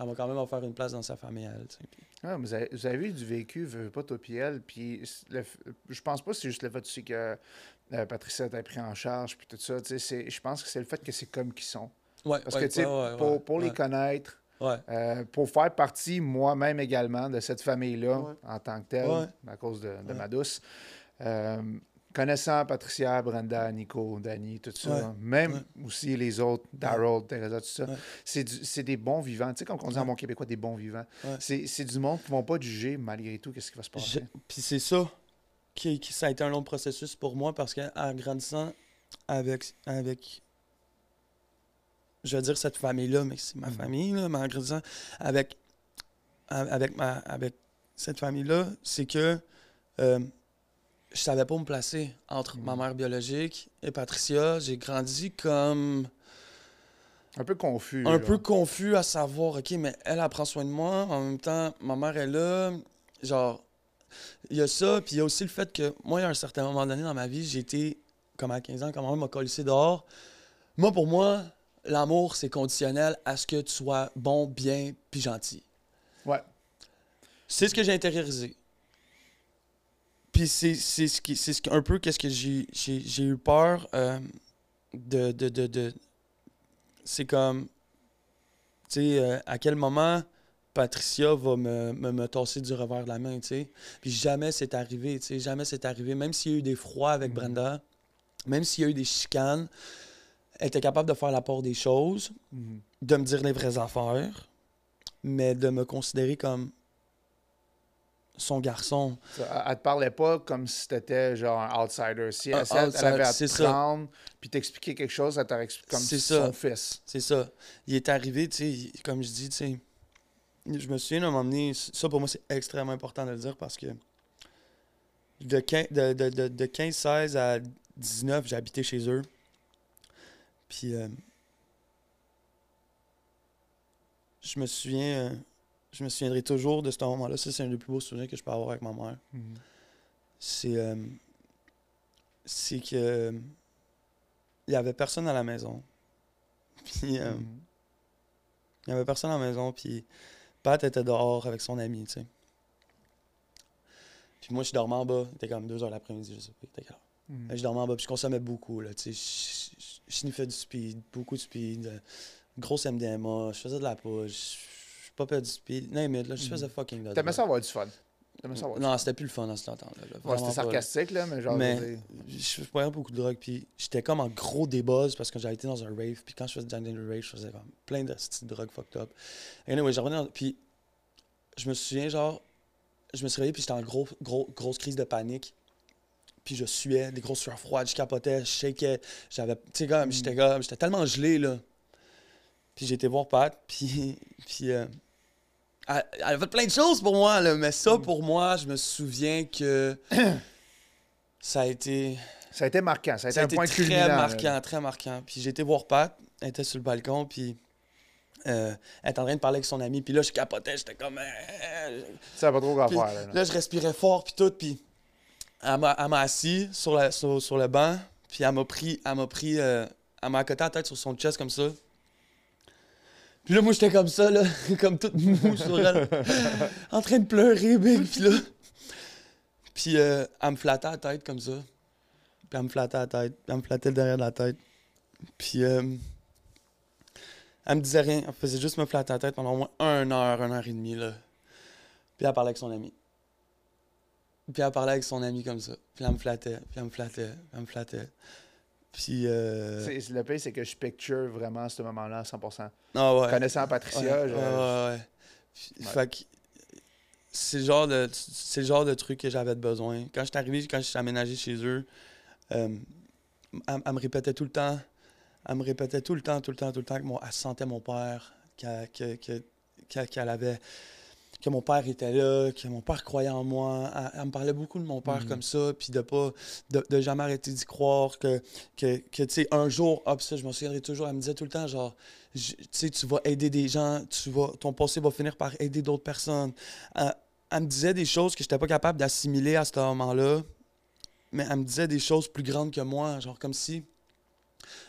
Elle m'a quand même offert une place dans sa famille à elle. Puis- Ah, mais vous, avez, vous avez eu du vécu, veux, veux pas toi puis elle, puis le je pense pas que c'est juste le fait tu sais, que euh, Patricia t'a pris en charge, puis tout ça, tu sais, c'est- je pense que c'est le fait que c'est comme qu'ils sont. Ouais, Parce ouais, que, tu sais, ouais, ouais, pour, pour les connaître, Ouais. euh, pour faire partie moi-même également de cette famille-là, Ouais. en tant que telle, Ouais. à cause de, ma douce, euh, connaissant Patricia, Brenda, Nico, Danny, tout ça, Ouais. même Ouais. aussi les autres, Daryl, Teresa, tout ça, Ouais. c'est des bons vivants. Tu sais, comme on dit en bon québécois, des bons vivants. C'est du monde qui ne vont pas juger malgré tout qu'est-ce qui va se Je- passer. Puis c'est ça qui, qui- ça a été un long processus pour moi parce qu'en grandissant avec, avec je veux dire cette famille-là, mais c'est ma Mhm. famille, là, mais en grandissant avec, avec, ma, avec cette famille-là, c'est que euh, je savais pas où me placer entre ma Mhm. mère biologique et Patricia. J'ai grandi comme Un peu confus. un peu confus à savoir, OK, mais elle, elle prend soin de moi. En même temps, ma mère est là. Genre, il y a ça. Puis il y a aussi le fait que moi, a un certain moment donné dans ma vie, j'ai été, comme à 15 ans, quand ma mère m'a collé dehors. Moi, pour moi, l'amour, c'est conditionnel à ce que tu sois bon, bien, puis gentil. Ouais. C'est ce que j'ai intériorisé. Puis c'est ce qui c'est ce qui- un peu qu'est-ce que j'ai eu peur euh, de, de, de, de- c'est comme tu sais euh, à quel moment Patricia va me, me, me tasser du revers de la main, tu sais. Puis jamais c'est arrivé, tu sais, jamais c'est arrivé même s'il y a eu des froids avec Mhm. Brenda, même s'il y a eu des chicanes, elle était capable de faire la part des choses Mhm. de me dire les vraies affaires, mais de me considérer comme son garçon. Ça, Elle, te parlait pas comme si t'étais genre un outsider. Si elle, si elle- avait à te prendre puis t'expliquer quelque chose, elle t'aurait expliqué comme son ça. fils. C'est ça. Il est arrivé, tu sais, comme je dis, tu sais, je me souviens d'un moment donné, ça pour moi c'est extrêmement important de le dire parce que de 15, de, de, de, de 15-16 à 19, j'ai habité chez eux. Puis euh, je me souviens, euh, je me souviendrai toujours de ce moment-là. Ça, c'est un des plus beaux souvenirs que je peux avoir avec ma mère. Mhm. c'est euh, c'est que euh, il y avait personne à la maison. (laughs) Puis euh, Mhm. il y avait personne à la maison puis Pat était dehors avec son ami, tu sais. Puis moi je dormais en bas, il était comme 2 heures l'après-midi, je sais pas, il était quelle heure. Mhm. Je dormais en bas puis je consommais beaucoup là, tu sais, je- je- je sniffais du speed, beaucoup de speed, euh, grosse MDMA, je faisais de la push, je je popais du speed, non mais là je Mhm. faisais fucking de T'aimais ça avoir du fun. Ça avoir Non, c'était plus le fun dans ce temps-là. là, Ouais, c'était pas, là. sarcastique, là, mais genre. Mais- je prenais beaucoup de drogue, puis j'étais comme en gros débuzz parce que j'avais été dans un rave, puis quand je faisais un rave, je faisais comme plein de petites drogues fucked up. Anyway, je revenais dans- puis je me souviens, genre, je me suis réveillé, puis j'étais en gros, gros, grosse crise de panique. Puis je suais, des grosses sueurs froides, je capotais, je shakais, j'avais, tu sais, comme, j'étais comme, j'étais tellement gelé, là. Puis j'ai été voir Pat, (laughs) puis, puis euh, elle, elle a fait plein de choses pour moi, là, mais ça, pour moi, je me souviens que (clears throat) ça a été... Ça a été marquant. Ça a été Ça a un point très culminant. là. marquant, très marquant. Puis j'ai été voir Pat, elle était sur le balcon, puis euh, elle était en train de parler avec son ami, puis là, je capotais, j'étais comme... euh, Tu savais pas trop quoi faire, là. là, je respirais fort, puis tout, puis elle m'a elle m'a assis sur, la, sur, sur le banc, puis elle m'a pris, elle m'a pris, euh, elle m'a accoté la tête sur son chest comme ça. Puis là, moi, j'étais comme ça, là, (laughs) comme toute mou sur elle, (laughs) en train de pleurer, big. Puis là, puis euh, elle me flattait la tête comme ça. Puis elle me flattait la tête, puis elle me flattait le derrière de la tête. Puis euh, elle me disait rien, elle faisait juste me flatter la tête pendant au moins une heure, une heure et demie, là. Puis elle parlait avec son ami. Puis elle parlait avec son ami comme ça. Puis elle me flattait, puis elle me flattait, puis elle me flattait. Puis. Euh... C'est- Le pire, c'est que je picture vraiment ce moment-là à 100%. Ah ouais. Connaissant Patricia, Ouais, je- ouais. Puis- Ouais. Fait que c'est le genre de c'est genre de truc que j'avais besoin. Quand je suis arrivé, quand je suis aménagé chez eux, euh, elle, elle me répétait tout le temps, elle me répétait tout le temps, tout le temps, tout le temps que mon, elle sentait mon père, qu'elle que- que- qu'elle- qu'elle avait que mon père était là, que mon père croyait en moi. Elle, elle me parlait beaucoup de mon père Mhm. comme ça, puis de pas de, de jamais arrêter d'y croire que que, que tu sais un jour, hop ça je m'en souviendrai toujours, elle me disait tout le temps genre tu sais, tu vas aider des gens, tu vas, ton passé va finir par aider d'autres personnes. Elle, elle me disait des choses que je n'étais pas capable d'assimiler à ce moment-là, mais elle me disait des choses plus grandes que moi, genre comme si.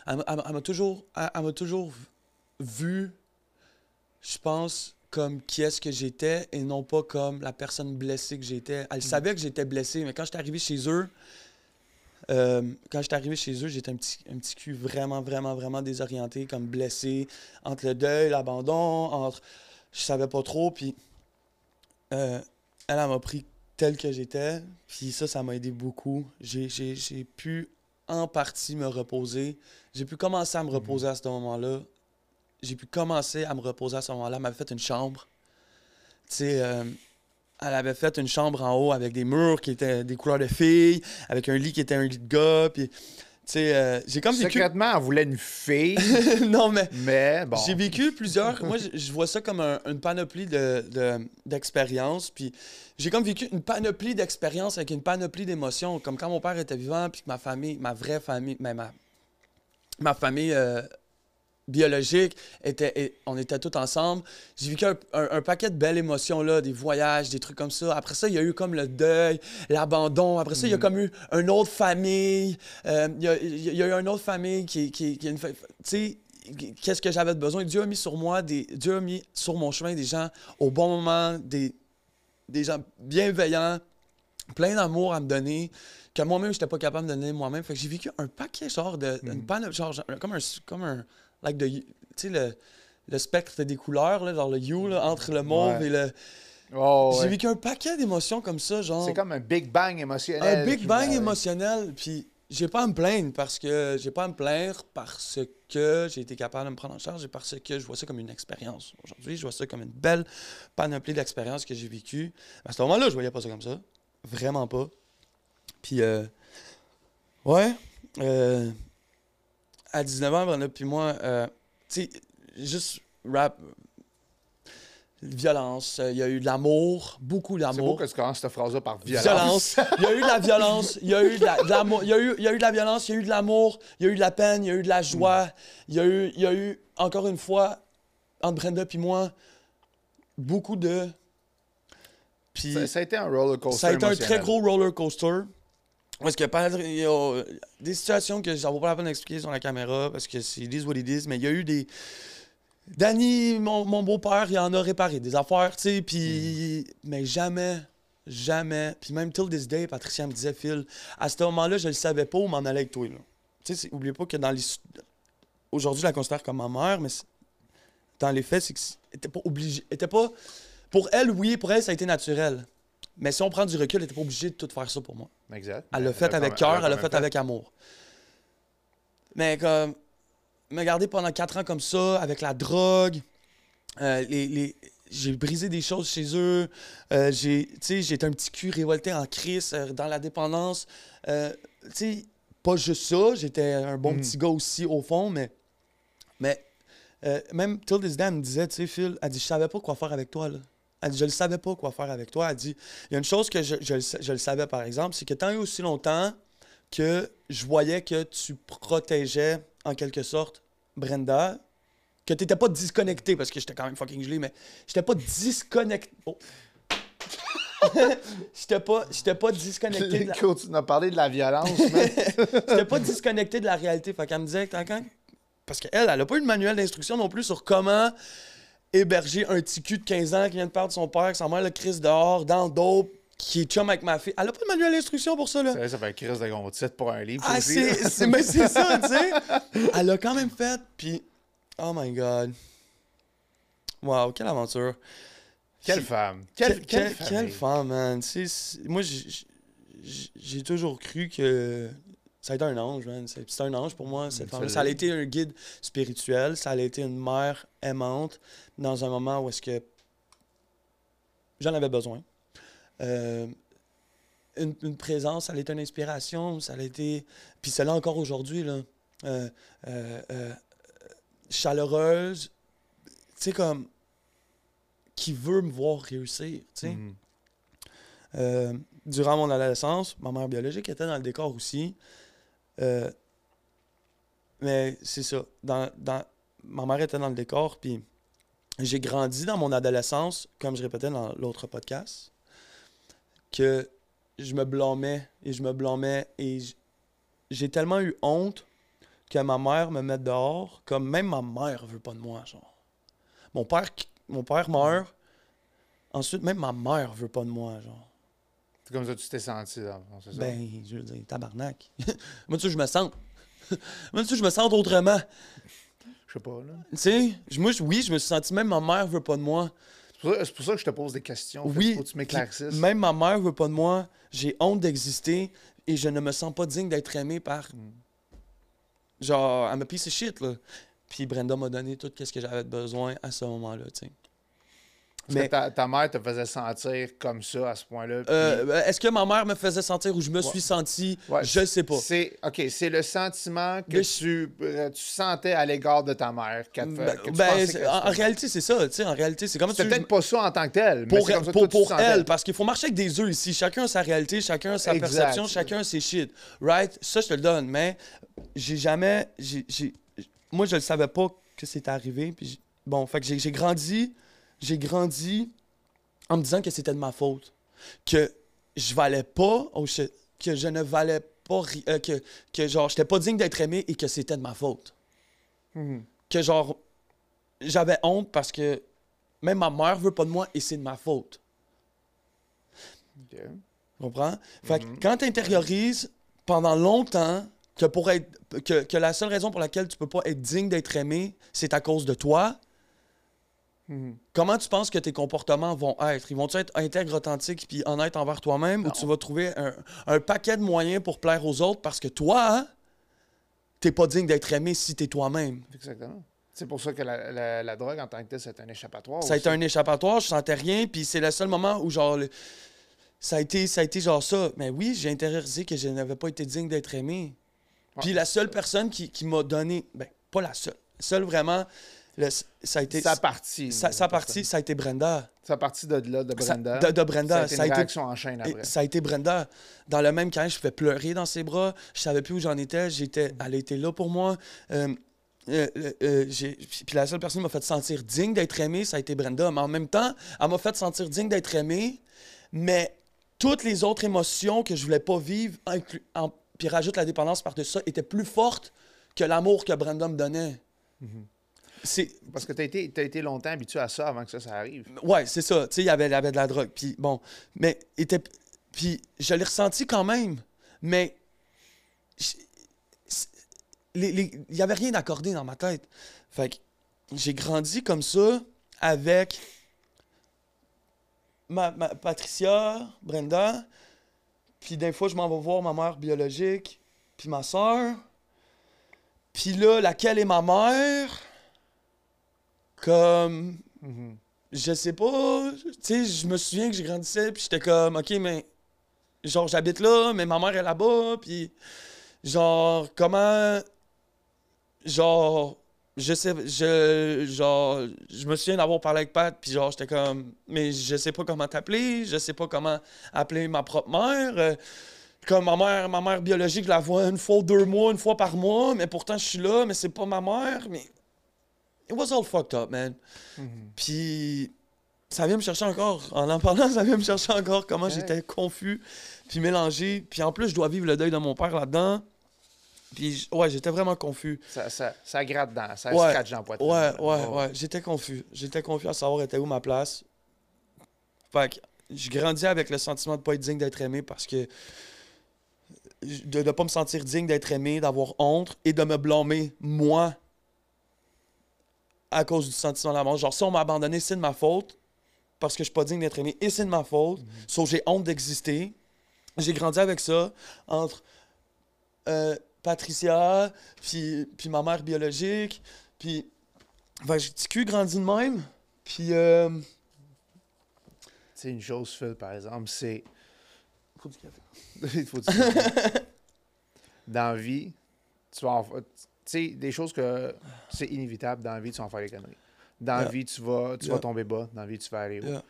Elle, m'a- elle m'a- toujours, elle, elle m'a toujours vu, je pense, comme qui est-ce que j'étais et non pas comme la personne blessée que j'étais. Elle savait que j'étais blessé, mais quand j'étais arrivé chez eux, euh, quand j'étais arrivé chez eux, j'étais un petit, un petit cul vraiment, vraiment, vraiment désorienté, comme blessé, entre le deuil, l'abandon, entre. Je savais pas trop, puis. euh, elle, elle m'a pris tel que j'étais, puis ça, ça m'a aidé beaucoup. J'ai, pu en partie me reposer. J'ai pu commencer à me reposer à ce moment-là. J'ai pu commencer à me reposer à ce moment-là. Elle m'avait fait une chambre. Tu sais, euh, elle avait fait une chambre en haut avec des murs qui étaient des couleurs de filles, avec un lit qui était un lit de gars, puis. Tu sais, euh, j'ai comme vécu. Secrètement, elle voulait une fille, (laughs) non, mais. mais bon. J'ai vécu plusieurs. Moi, je, vois ça comme un- une panoplie de, de- d'expériences. Puis j'ai comme vécu une panoplie d'expériences avec une panoplie d'émotions. Comme quand mon père était vivant, puis que ma famille, ma vraie famille, mais ma, ma famille euh, biologique, était, et- on était tous ensemble. J'ai vécu un, un- un paquet de belles émotions, là, des voyages, des trucs comme ça. Après ça, il y a eu comme le deuil, l'abandon. Après ça, il y a comme eu une autre famille. Euh, Il y, a, il y a eu une autre famille qui, qui, qui a une fa- Tu sais, qu'est-ce que j'avais de besoin? Dieu a mis sur moi, des, Dieu a mis sur mon chemin des gens au bon moment, des, des gens bienveillants, plein d'amour à me donner, que moi-même, je n'étais pas capable de donner moi-même. Fait que j'ai vécu un paquet, genre, de, une panne, genre, genre, comme un, comme un, like de, tu sais, le, le spectre des couleurs, là, genre le hue, là, entre le mauve Ouais. et le... Oh, J'ai ouais. vécu un paquet d'émotions comme ça, genre... C'est comme un Big Bang émotionnel. Un Big Bang va- émotionnel, puis j'ai pas à me plaindre parce que j'ai pas à me plaindre parce que j'ai été capable de me prendre en charge et parce que je vois ça comme une expérience. Aujourd'hui, je vois ça comme une belle panoplie d'expériences que j'ai vécues. À ce moment-là, je voyais pas ça comme ça. Vraiment pas. Puis, euh, ouais, euh, à 19 ans, Brenda, puis moi, euh, tu sais, juste rap, violence, euh, il y a eu de l'amour, beaucoup C'est beau d'amour. que tu commences cette phrase-là par violence. Violence. Il y a eu de la violence, il y a eu de la- de l'amour, il y a eu, il y a eu de la violence, il y a eu de l'amour, il y a eu de la peine, il y a eu de la joie, il y a eu, il y a eu encore une fois, entre Brenda puis moi, beaucoup de... Puis Ça, ça a été un roller coaster. ça a été un très gros roller coaster. Parce que pendant- il y a des situations que ça vaut pas la peine d'expliquer sur la caméra parce que c'est is what it is, mais il y a eu des. Danny, mon, mon beau-père, il en a réparé des affaires, tu sais, puis. Mais jamais, jamais. Puis même till this day, Patricia me disait, Phil, à ce moment-là, je le savais pas où m'en allait avec toi, là. Tu sais, oubliez pas que dans les. Aujourd'hui, je la considère comme ma mère, mais dans les faits, c'est que était pas obligée. elle était pas. Pour elle, oui, pour elle, ça a été naturel. Mais si on prend du recul, elle était pas obligée de tout faire ça pour moi. Exact. Elle l'a fait avec cœur, elle l'a fait avec amour. Mais comme, me garder pendant quatre ans comme ça, avec la drogue, euh, les, les- j'ai brisé des choses chez eux, euh, j'ai, j'étais un petit cul révolté en crise euh, dans la dépendance. Euh, tu sais, pas juste ça, j'étais un bon Mhm. petit gars aussi au fond, mais, mais même This Day, elle me disait, tu sais, Phil, elle dit, je savais pas quoi faire avec toi, là. Elle dit, je ne savais pas quoi faire avec toi. Elle dit, il y a une chose que je, je je le savais, par exemple, c'est que tant et aussi longtemps que je voyais que tu protégeais, en quelque sorte, Brenda, que tu n'étais pas disconnecté, parce que j'étais quand même fucking gelé, mais j'étais pas disconnecté. Oh. (laughs) j'étais pas, j'étais pas disconnecté. de la- tu nous as parlé de la violence, mais (laughs) J'étais pas disconnecté de la réalité. Fait qu'elle me disait, quand- parce qu'elle, elle a pas eu de manuel d'instruction non plus sur comment héberger un petit cul de 15 ans qui vient de perdre son père, que sa mère le crise dehors, dans le dos, qui est chum avec ma fille. Elle a pas de manuel d'instruction pour ça, là. Ça, ça fait crise de gros titre pour un livre. Ah, c'est, mais c'est ça, tu sais. (laughs) Elle l'a quand même fait, puis oh my god. Wow, quelle aventure. Quelle femme. Quelle, Quelle, quelle, femme, man. Moi, j'ai toujours cru que ça a été un ange, man. C'est un ange pour moi, cette Mm, femme. ça a été un guide spirituel, ça a été une mère aimante dans un moment où est-ce que j'en avais besoin. Euh, une, une présence, ça a été une inspiration, ça a été... Puis c'est là encore aujourd'hui, là. Euh, euh, chaleureuse, tu sais, comme... qui veut me voir réussir, tu sais. Euh, durant mon adolescence, ma mère biologique était dans le décor aussi. Euh, mais c'est ça. Dans, dans- ma mère était dans le décor, puis j'ai grandi dans mon adolescence, comme je répétais dans l'autre podcast, que je me blâmais et je me blâmais et j'ai tellement eu honte que ma mère me mette dehors, comme même ma mère veut pas de moi, genre. Mon père, mon père meurt, ensuite même ma mère veut pas de moi, genre. C'est comme ça que tu t'es senti, c'est ça? Ben, je veux dire, tabarnak. (laughs) Moi, tu sais, je me sens. (laughs) Moi, tu sais, je me sens autrement. Je sais pas, là. Tu sais, moi, oui, je me suis senti, même ma mère veut pas de moi. C'est pour, ça- que je te pose des questions. Fait Oui. Faut que tu m'éclaircisses. Même ma mère veut pas de moi. J'ai honte d'exister et je ne me sens pas digne d'être aimé par. Hmm. Genre, a piece of shit, là. Puis Brenda m'a donné tout ce que j'avais besoin à ce moment-là, tu sais. Mais- que ta, ta mère te faisait sentir comme ça à ce point-là. puis- Euh, Est-ce que ma mère me faisait sentir où je me Ouais. suis senti? Ouais, je sais pas. C'est OK, c'est le sentiment que tu, euh, tu sentais à l'égard de ta mère. fait- Ben, que tu ben, en, réalité, c'est ça. En réalité, c'est comme tu- peut-être pas ça en tant que tel, mais pour, c'est comme ça que pour, toi, pour elle, parce qu'il faut marcher avec des œufs ici. Chacun a sa réalité, chacun a sa Exact. perception, chacun a ses shit. Right? Ça, je te le donne. Mais j'ai jamais. moi, je ne savais pas que c'était arrivé. Puis bon, fait que j'ai grandi. J'ai grandi en me disant que c'était de ma faute. Que je valais pas. Oh shit. Que je ne valais pas. euh, que, que genre, j'étais pas digne d'être aimé et que c'était de ma faute. Mhm. Que genre, j'avais honte parce que même ma mère veut pas de moi et c'est de ma faute. Tu comprends? Fait que Mhm. quand tu intériorises pendant longtemps que, pour être, que, que la seule raison pour laquelle tu peux pas être digne d'être aimé, c'est à cause de toi, Mhm. comment tu penses que tes comportements vont être? Ils vont-tu être intègres, authentiques puis honnêtes envers toi-même ou tu vas trouver un, un paquet de moyens pour plaire aux autres parce que toi, hein, t'es pas digne d'être aimé si t'es toi-même? Exactement. C'est pour ça que la, la- la drogue en tant que telle, c'est un échappatoire. Ça a été un échappatoire, je sentais rien, puis c'est le seul moment où genre le- ça a été ça a été genre ça. Mais oui, j'ai intériorisé que je n'avais pas été digne d'être aimé. Puis la seule personne qui, qui m'a donné, ben pas la seule, seule vraiment, le- ça a été Sa partie. sa, là, sa la partie, personne. ça a été Brenda. Sa partie de là, de Ça- Brenda. de, de Brenda, Ça a été une réaction en chaîne après. ça a été Brenda. Dans le même cas, je fais pleurer dans ses bras. Je savais plus où j'en étais. J'étais, elle était là pour moi. Euh, euh, euh, puis la seule personne qui m'a fait sentir digne d'être aimé, ça a été Brenda. Mais en même temps, elle m'a fait sentir digne d'être aimé. Mais toutes les autres émotions que je voulais pas vivre, en- puis rajoute la dépendance par-dessus ça, étaient plus fortes que l'amour que Brenda me donnait. Mhm. C'est, Parce que tu as été, t'as été longtemps habitué à ça avant que ça, ça arrive. Ouais, c'est ça. Tu sais, il y avait, il y avait de la drogue. Puis bon, mais était. Puis je l'ai ressenti quand même. Mais. Il y avait rien d'accordé dans ma tête. Fait que j'ai grandi comme ça avec ma, ma- Patricia, Brenda. Puis des fois, je m'en vais voir ma mère biologique, puis ma soeur. Puis là, laquelle est ma mère? Comme Mhm. je sais pas, tu sais, je me souviens que j'ai grandissais, puis j'étais comme, ok, mais genre, j'habite là, mais ma mère est là-bas, puis genre, comment, genre, je sais, je, genre, je me souviens d'avoir parlé avec Pat, puis genre, j'étais comme, mais je sais pas comment t'appeler, je sais pas comment appeler ma propre mère. euh, comme ma mère, ma mère biologique, je la vois une fois deux mois, une fois par mois, mais pourtant je suis là, mais c'est pas ma mère, mais it was all fucked up, man. Mhm. Puis ça vient me chercher encore. En en parlant, (laughs) ça vient me chercher encore comment j'étais confus, puis mélangé. Puis en plus, je dois vivre le deuil de mon père là-dedans. Puis, ouais, j'étais vraiment confus. Ça, ça, ça gratte dans, ça Ouais. scratch dans la poitrine. Ouais, ouais, Oh. ouais. J'étais confus. J'étais confus à savoir était où ma place. Fait que je grandis avec le sentiment de pas être digne d'être aimé parce que. de ne pas me sentir digne d'être aimé, d'avoir honte et de me blâmer, moi, à cause du sentiment d'amour. Genre, si on m'a abandonné, c'est de ma faute parce que je suis pas digne d'être aimé et c'est de ma faute. Sauf j'ai honte d'exister. J'ai grandi avec ça entre euh, Patricia, puis, puis ma mère biologique, puis. Que j'ai cul grandi de même. Puis. Euh... Tu sais, une chose, Phil, par exemple, c'est. Faut du café. (laughs) Il (laughs) dans la vie, tu vas en sais, des choses que c'est inévitable dans la vie, tu vas en faire des conneries. Dans la Yeah. vie, tu vas, tu vas Yeah. tomber bas. Dans la vie, tu vas aller haut. Yeah.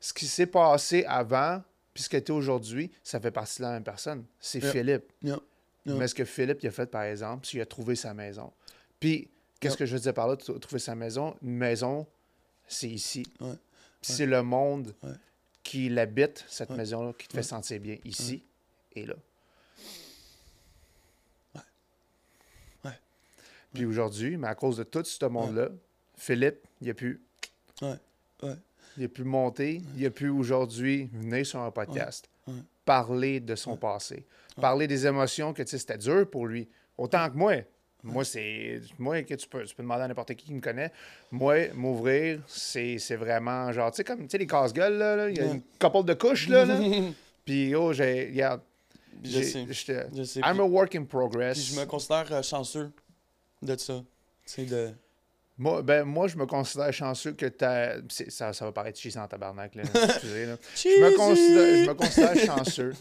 Ce qui s'est passé avant, puis ce que tu es aujourd'hui, ça fait partie de la même personne. C'est. Philippe. Mais ce que Philippe il a fait, par exemple, c'est qu'il a trouvé sa maison. Puis, qu'est-ce que je veux dire par là, trouver sa maison? Une maison, c'est ici. Ouais. Puis Ouais. c'est le monde Ouais. qui l'habite, cette maison-là, qui te fait sentir bien ici et là. Puis aujourd'hui, mais à cause de tout ce monde-là, Philippe, il a pu. Ouais. Ouais. Il a pu monter, il a pu aujourd'hui venir sur un podcast, parler de son passé, parler des émotions que tu sais, c'était dur pour lui. Autant que moi. Moi, c'est. Moi, que tu peux, tu peux demander à n'importe qui qui me connaît. Moi, m'ouvrir, c'est vraiment genre, tu sais, comme tu sais, les casse-gueules, là, il y a une couple de couches, là. là. (laughs) Puis, oh, j'ai. Regarde. Je sais. Je sais. I'm a work in progress. puis je me considère euh, chanceux de ça? De. Moi, ben, moi, je me considère chanceux que c'est- Ça, ça va paraître cheesy en tabarnak, là. (laughs) Excusez, là. Je me, considère, je me considère chanceux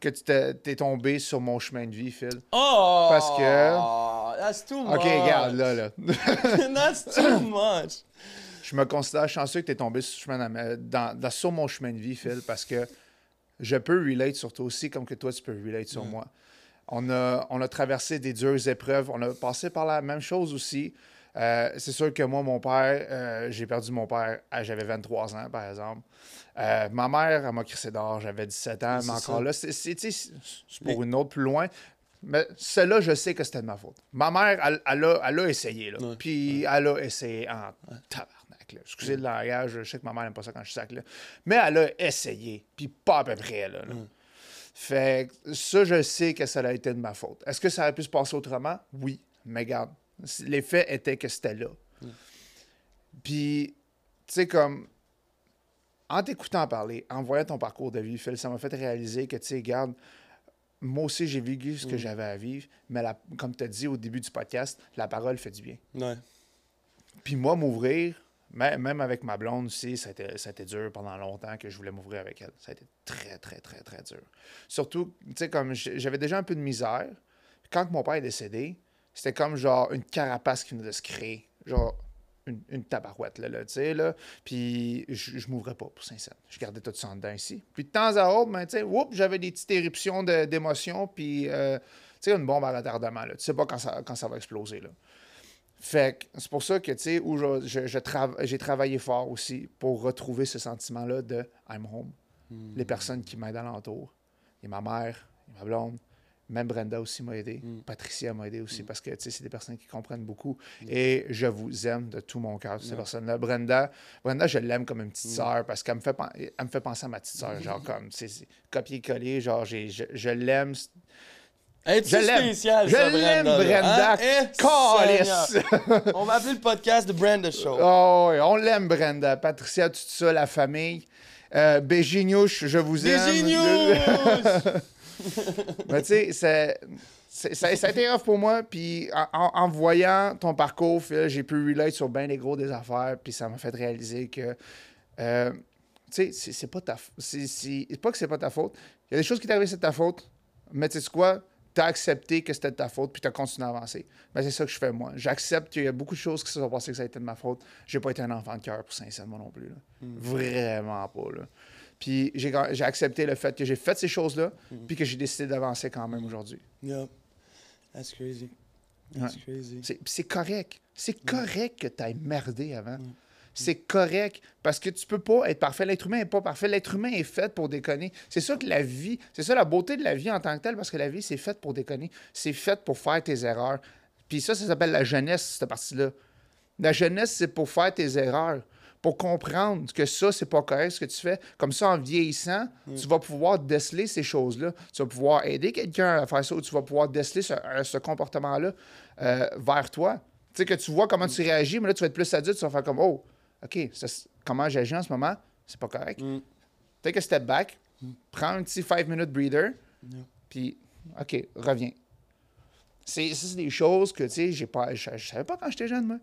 que tu t'es tombé sur mon chemin de vie, Phil. Oh! Parce que- That's too much. Ok, regarde, là, là. (laughs) That's too much. Je me considère chanceux que tu es tombé sur, le chemin dans ma- dans- dans- sur mon chemin de vie, Phil, parce que je peux relate sur toi aussi, comme que toi, tu peux relate sur moi. On a, on a traversé des dures épreuves. On a passé par la même chose aussi. Euh, c'est sûr que moi, mon père, euh, j'ai perdu mon père, à- j'avais 23 ans, par exemple. Euh, ma mère, elle m'a crissé dehors, j'avais 17 ans, mais encore ça. là, c'est pour une autre plus loin. Mais celle-là, je sais que c'était de ma faute. Ma mère, elle, elle a, elle a essayé, là. Ouais. Puis elle a essayé en tabarnak, là. Excusez le langage, je sais que ma mère n'aime pas ça quand je sac, là. Mais elle a essayé, puis pas à peu près, là. là. Fait que ça, je sais que ça a été de ma faute. Est-ce que ça aurait pu se passer autrement? Oui. Mais regarde, les faits étaient que c'était là. Puis, tu sais, comme, en t'écoutant parler, en voyant ton parcours de vie, Phil, ça m'a fait réaliser que, tu sais, regarde, moi aussi, j'ai vécu ce que j'avais à vivre, mais la- comme tu as dit au début du podcast, la parole fait du bien. Ouais. Puis moi, m'ouvrir, même avec ma blonde aussi, ça a, été, dur pendant longtemps que je voulais m'ouvrir avec elle. Ça a été très, très, très, très dur. Surtout, tu sais, comme j'avais déjà un peu de misère. Quand mon père est décédé, c'était comme genre une carapace qui venait de se créer. Genre une, une tabarouette, là, là, tu sais, là. Puis je, m'ouvrais pas, pour sincère. Je gardais tout ça en dedans ici. Puis de temps à autre, ben, tu sais, j'avais des petites éruptions d'émotions, puis, euh, tu sais, une bombe à retardement, là. Tu sais pas quand ça, quand ça va exploser, là. Fait que c'est pour ça que, tu sais, où je- je j'ai travaillé fort aussi pour retrouver ce sentiment-là de I'm home. Les personnes qui m'aident alentour. Il y a ma mère, il y a ma blonde. Même Brenda aussi m'a aidé. Patricia m'a aidé aussi parce que, tu sais, c'est des personnes qui comprennent beaucoup. Et je vous aime de tout mon cœur, ces personnes-là. Brenda, Brenda, je l'aime comme une petite sœur parce qu'elle me, fait pen- elle me fait penser à ma petite sœur. Genre, (laughs) comme, c'est copier-coller. Genre, je l'aime. Es-tu Je l'aime. spécial, Je l'aime, là? Brenda. Hein? Eh. (laughs) On va appeler le podcast The Brenda Show. Oh, oui, on l'aime, Brenda. Patricia, tout ça, la famille. Euh, je vous aime. Géniaux! (laughs) Mais tu sais, c'est- c'est- ça, ça a été rough pour moi. Puis en, voyant ton parcours, j'ai pu relate sur bien des gros des affaires. Puis ça m'a fait réaliser que, euh, tu sais, c'est- pas ta f- c'est pas que c'est pas ta faute. Il y a des choses qui t'arrivent, c'est de ta faute. Mais tu sais quoi? T'as accepté que c'était de ta faute, puis t'as continué à avancer. Ben, c'est ça que je fais, moi. J'accepte qu'il y a beaucoup de choses qui se sont passées que ça a été de ma faute. J'ai pas été un enfant de cœur pour moi non plus. là. Vraiment pas, là. Puis j'ai accepté le fait que j'ai fait ces choses-là, puis que j'ai décidé d'avancer quand même aujourd'hui. Yeah. That's crazy. That's crazy. C'est correct. C'est correct que tu merdé avant. C'est correct parce que tu peux pas être parfait. L'être humain n'est pas parfait. L'être humain est fait pour déconner. C'est ça que la vie, c'est ça la beauté de la vie en tant que telle parce que la vie, c'est fait pour déconner. C'est fait pour faire tes erreurs. Puis ça, ça s'appelle la jeunesse, cette partie-là. La jeunesse, c'est pour faire tes erreurs, pour comprendre que ça, c'est pas correct ce que tu fais. Comme ça, en vieillissant, tu vas pouvoir déceler ces choses-là. Tu vas pouvoir aider quelqu'un à faire ça ou tu vas pouvoir déceler ce, euh, ce comportement-là euh, vers toi. Tu sais, que tu vois comment tu réagis, mais là, tu vas être plus adulte, tu vas faire comme, oh, OK, ça, comment j'agis en ce moment, c'est pas correct. Mm. Take a step back, prends un petit 5-minute breather, Yeah. puis, OK, reviens. C'est, ça, c'est des choses que, tu sais, j'ai pas, je, je savais pas quand j'étais jeune, moi.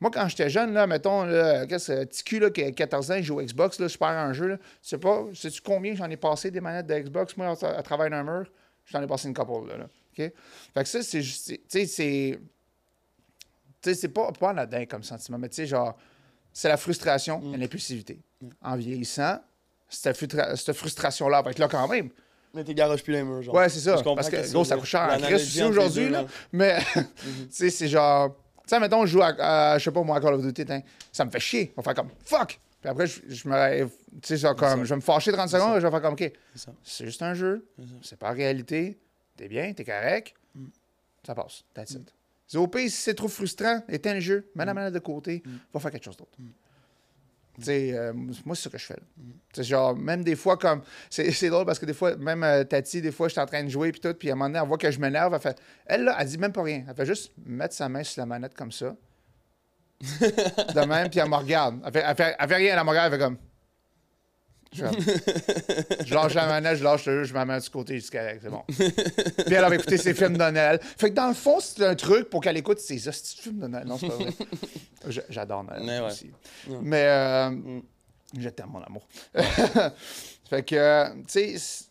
Moi, quand j'étais jeune, là, mettons, là, qu'est-ce que petit cul, là, qui a 14 ans, il joue au Xbox, là, je perds un jeu, là. Tu sais pas, sais-tu combien j'en ai passé des manettes de Xbox, moi, à, à travers un mur? J'en ai passé une couple, là. là. OK? Fait que ça, c'est juste, tu sais, c'est. Tu sais, c'est pas, pas anodin comme sentiment, mais tu sais, genre, c'est la frustration et l'impulsivité. En vieillissant, cette, frustra- cette frustration-là va être là quand même. Mais t'es garoches plus les murs, genre. Ouais, c'est ça. Je Parce que, gros, ça coûte cher en Christ aujourd'hui, là. Mais, (laughs) (laughs) tu sais, c'est genre. Tu sais, mettons, je joue à, à, je sais pas, moi, à Call of Duty, t'in, ça me fait chier. On va faire comme fuck. Puis après, je, je me. Tu sais, genre, comme, je vais me fâcher 30 secondes, ça. je vais faire comme, OK, C'est ça. c'est juste un jeu, C'est pas réalité, t'es bien, t'es correct, ça passe. That's it. C'est au pire, si c'est trop frustrant, éteins le jeu, mets la manette de côté, va faire quelque chose d'autre. Tu sais, euh, moi, c'est ça que je fais. là. Genre, même des fois, comme. C'est c'est drôle parce que des fois, même euh, Tati, des fois, je suis en train de jouer, puis tout, puis à un moment donné, elle voit que je m'énerve, elle fait. Elle, là, elle dit même pas rien. Elle fait juste mettre sa main sur la manette comme ça. (laughs) de même, puis elle me regarde. Elle fait, elle fait, elle fait rien, elle me regarde, elle fait comme. (laughs) Je, lâche la manette, je lâche le jeu, je mets du côté, correct, c'est bon. Puis elle avait écouté ses films de Noël. Fait que dans le fond, c'est un truc pour qu'elle écoute ses films de Noël. Non, c'est pas vrai. (laughs) J'adore Noël Mais ouais. aussi. Ouais. Mais euh, je t'aime, mon amour. (laughs) fait que, tu sais,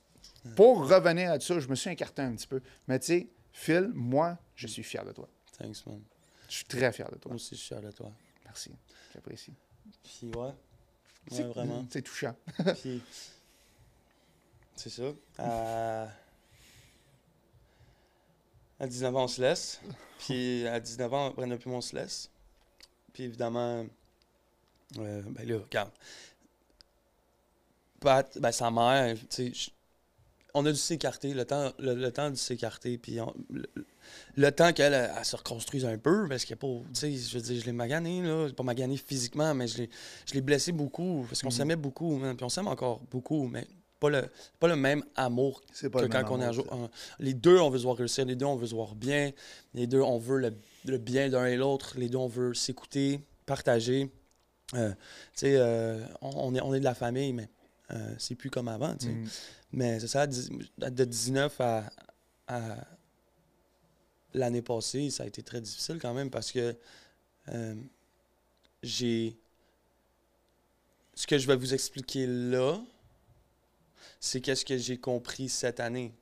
pour revenir à ça, je me suis écarté un petit peu. Mais tu sais, Phil, moi, je suis fier de toi. Thanks, man. Je suis très fier de toi. Moi aussi, je suis fier de toi. Merci. J'apprécie. Puis ouais. C'est- Ouais, vraiment. C'est touchant. Puis, c'est ça. (laughs) À... à 19 ans, on se laisse. Puis à 19 ans, Brenda puis on se laisse. Puis évidemment, euh, ben là, regarde. Pat, ben sa mère, tu sais, on a dû s'écarter, le temps, le, le temps de s'écarter, puis on- le, le temps qu'elle elle, elle se reconstruise un peu, parce qu'il n'y a pas, tu sais, je veux dire, je l'ai magané, là, pas magané physiquement, mais je l'ai blessé beaucoup, parce qu'on s'aimait beaucoup, puis on s'aime encore beaucoup, mais pas le, pas le même amour C'est que quand on est à jour. Les deux, on veut se voir réussir, les deux, on veut se voir bien, les deux, on veut le, le bien d'un et l'autre, les deux, on veut s'écouter, partager. Euh, tu sais, euh, on, on est, on est de la famille, mais euh, c'est plus comme avant, tu sais. Mm. Mais c'est ça, de 19 à, à l'année passée, ça a été très difficile quand même parce que euh, j'ai. Ce que je vais vous expliquer là, c'est qu'est-ce que j'ai compris cette année.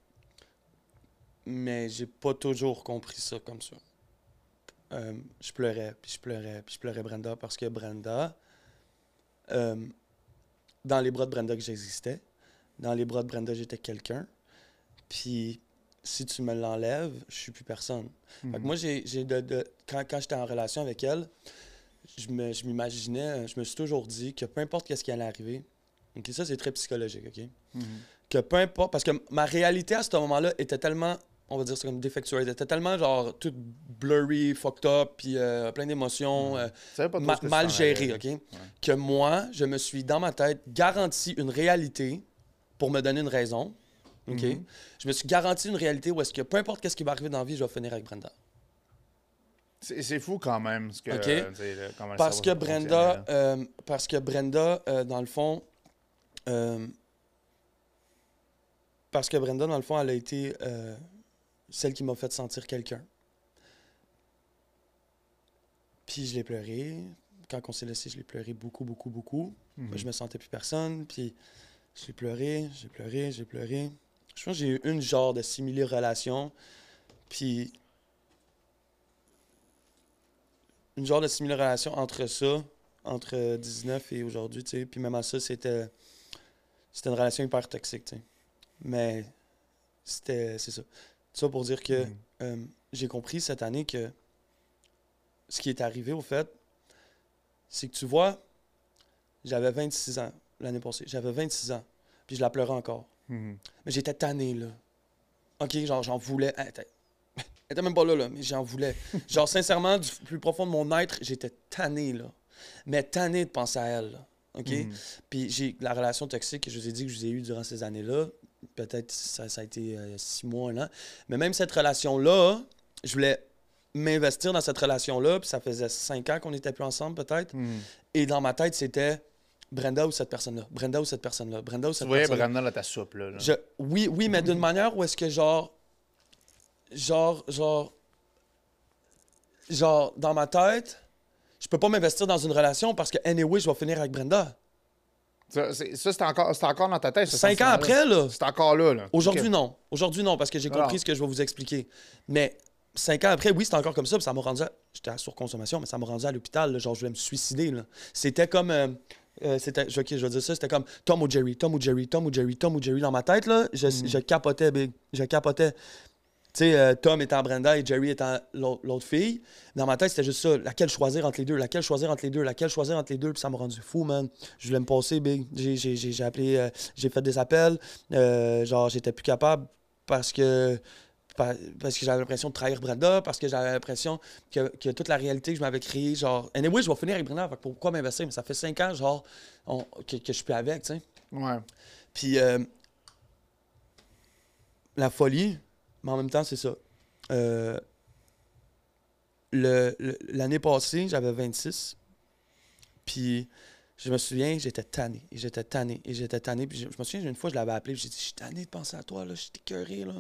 Mais j'ai pas toujours compris ça comme ça. Euh, je pleurais, puis je pleurais, puis je pleurais Brenda parce que Brenda, euh, dans les bras de Brenda que j'existais, dans les bras de Brenda, j'étais quelqu'un. Puis si tu me l'enlèves, je suis plus personne. Fait que moi, j'ai, j'ai de, de- quand, quand j'étais en relation avec elle, je, me, je m'imaginais, je me suis toujours dit que peu importe qu'est-ce qui allait arriver, ça c'est très psychologique, ok? Que peu importe, parce que ma réalité à ce moment-là était tellement, on va dire ça comme défectueuse, elle était tellement genre toute blurry, fucked up, puis euh, plein d'émotions. euh, Ma- mal t'en géré, allais. OK? Que moi, je me suis, dans ma tête, garanti une réalité pour me donner une raison. OK? Mhm. Je me suis garanti une réalité où est-ce que peu importe qu'est-ce qui va arriver dans la vie, je vais finir avec Brenda. C'est c'est fou quand même. Ce que, Ok? euh, le- Parce que Brenda, euh, parce que Brenda, dans le fond, parce que Brenda, dans le fond, elle a été euh, celle qui m'a fait sentir quelqu'un. Puis je l'ai pleuré. Quand on s'est laissé, je l'ai pleuré beaucoup, beaucoup, beaucoup. Mhm. Je me sentais plus personne. Puis j'ai pleuré, j'ai pleuré, j'ai pleuré. Je pense que j'ai eu une genre de simili-relation. Puis une genre de simili-relation entre ça, entre 19 et aujourd'hui, tu sais. Puis même à ça, c'était c'était une relation hyper toxique, tu sais. Mais c'était c'est ça. Ça pour dire que Mhm. euh, j'ai compris cette année que ce qui est arrivé, au fait, c'est que tu vois, J'avais 26 ans l'année passée. J'avais 26 ans. Puis je la pleurais encore. Mhm. Mais j'étais tanné, là. OK, genre, j'en voulais. Elle était... elle était même pas là, là, mais j'en voulais. (laughs) genre, sincèrement, du plus profond de mon être, j'étais tanné, là. Mais tanné de penser à elle, là. OK? Mhm. Puis j'ai la relation toxique que je vous ai dit que je vous ai eue durant ces années-là. Peut-être ça, ça a été euh, six mois, un an. Mais même cette relation-là, je voulais m'investir dans cette relation-là. Puis ça faisait cinq ans qu'on n'était plus ensemble, peut-être. Mhm. Et dans ma tête, c'était Brenda ou cette personne-là. Brenda ou cette personne-là. Brenda ou cette personne-là. Brandon dans ta soupe, là. là. Je- oui, oui, mais d'une manière où est-ce que genre. Genre, genre. Genre, dans ma tête, je peux pas m'investir dans une relation parce que, anyway, je vais finir avec Brenda. Ça, c'est- encore, encore dans ta tête. ce Cinq ans après, là. C'est encore là, là. Aujourd'hui, non. Aujourd'hui, non, parce que j'ai compris ce que je vais vous expliquer. Mais cinq ans après, oui, c'est encore comme ça. puis ça m'a rendu. à- J'étais à surconsommation, mais ça m'a rendu à l'hôpital. Genre, je voulais me suicider. C'était comme. euh, euh, c'était, ok, je vais dire ça, c'était comme Tom ou Jerry, Tom ou Jerry, Tom ou Jerry, Tom ou Jerry dans ma tête. Là, je, Mm. je capotais, big. Je capotais. Tu sais, euh, Tom étant Brenda et Jerry étant l'autre, fille. Dans ma tête, c'était juste ça. Laquelle choisir entre les deux? Laquelle choisir entre les deux? Laquelle choisir entre les deux? Puis ça m'a rendu fou, man. Je voulais me passer, big. J'ai, appelé, euh, j'ai fait des appels. Euh, genre, j'étais plus capable parce que pa- parce que j'avais l'impression de trahir Brenda, parce que j'avais l'impression que, que toute la réalité que je m'avais créée, genre, anyway, je vais finir avec Brenda, pourquoi m'investir? Mais ça fait cinq ans, genre, on- que, que je suis plus avec, tu sais. Ouais. Puis euh, la folie, mais en même temps, c'est ça. Euh, le- le- L'année passée, j'avais 26. Puis je me souviens, j'étais tanné. Et j'étais tanné. Et j'étais tanné. Puis je, je me souviens, une fois, je l'avais appelé. puis J'ai dit, je suis tanné de penser à toi. là. Je suis écœuré. Là.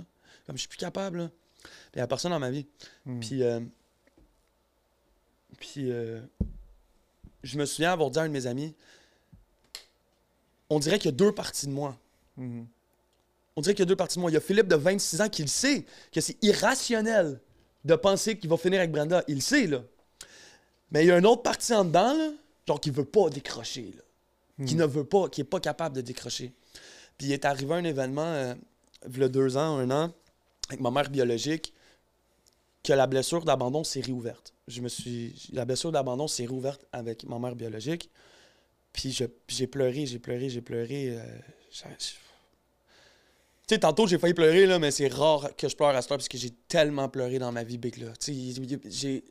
Comme je suis plus capable. Là. Puis il n'y a personne dans ma vie. Hmm. Puis, euh, puis euh, je me souviens avoir dit à un de mes amis, on dirait qu'il y a deux parties de moi. Mhm. On dirait qu'il y a deux parties de moi. Il y a Philippe de 26 ans qui le sait, que c'est irrationnel de penser qu'il va finir avec Brenda. Il le sait, là. Mais il y a une autre partie en dedans, là, genre qui veut pas décrocher, là. Qui ne veut pas, qui est pas capable de décrocher. Puis il est arrivé un événement, euh, il y a deux ans, un an, avec ma mère biologique, que la blessure d'abandon s'est réouverte. Je me suis... La blessure d'abandon s'est réouverte avec ma mère biologique. Puis j'ai pleuré, j'ai pleuré, j'ai pleuré. euh, tu sais, tantôt, j'ai failli pleurer, là, mais c'est rare que je pleure à ce temps parce que j'ai tellement pleuré dans ma vie, Big, là. Tu sais, j'ai...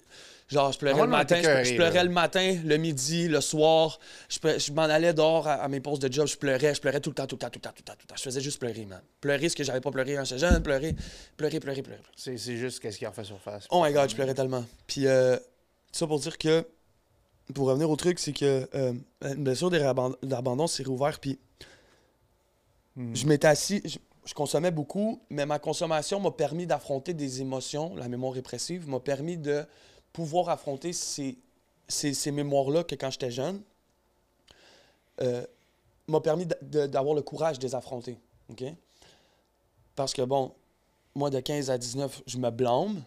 Genre, je pleurais Ah, le matin, je, pleurais le matin, le midi, le soir. Je, je m'en allais dehors à, à mes pauses de job, je pleurais, je pleurais tout le temps, tout le temps, tout le temps, tout le temps, tout le temps. Je faisais juste pleurer, man. Pleurer ce que j'avais pas pleuré quand j'étais jeune, pleurer, pleurer, pleurer, pleurer. C'est c'est juste qu'est-ce qui en fait surface. Oh my god, je pleurais tellement. Puis, euh, ça pour dire que, pour revenir au truc, c'est que euh, une blessure d'abandon s'est réouverte, puis Mhm. je m'étais assis, je, je consommais beaucoup, mais ma consommation m'a permis d'affronter des émotions, la mémoire répressive, m'a permis de pouvoir affronter ces, ces, ces mémoires-là que quand j'étais jeune, euh, m'a permis d'avoir le courage de les affronter. Parce que, bon, moi, de 15 à 19, je me blâme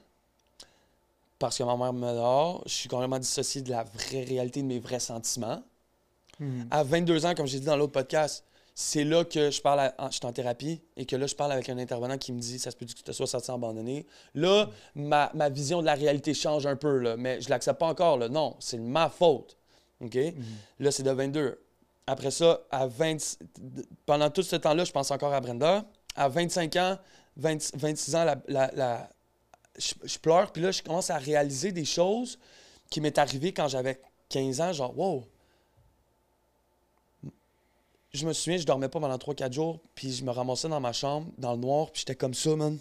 parce que ma mère me dort. Je suis complètement dissocié de la vraie réalité de mes vrais sentiments. Mhm. À 22 ans, comme j'ai dit dans l'autre podcast, c'est là que je parle, à- en- je suis en thérapie et que là, je parle avec un intervenant qui me dit ça se peut que tu te sois senti abandonné? Là, ma, ma vision de la réalité change un peu, là, mais je l'accepte pas encore. Là. Non, c'est ma faute. OK? Là, c'est de 22. Après ça, à 20, pendant tout ce temps-là, je pense encore à Brenda. À 25 ans, 20 26 ans, la, la- la- je, je pleure. Puis là, je commence à réaliser des choses qui m'est arrivé quand j'avais 15 ans. Genre, wow, je me souviens, je dormais pas pendant 3-4 jours, puis je me ramassais dans ma chambre, dans le noir, puis j'étais comme ça, man.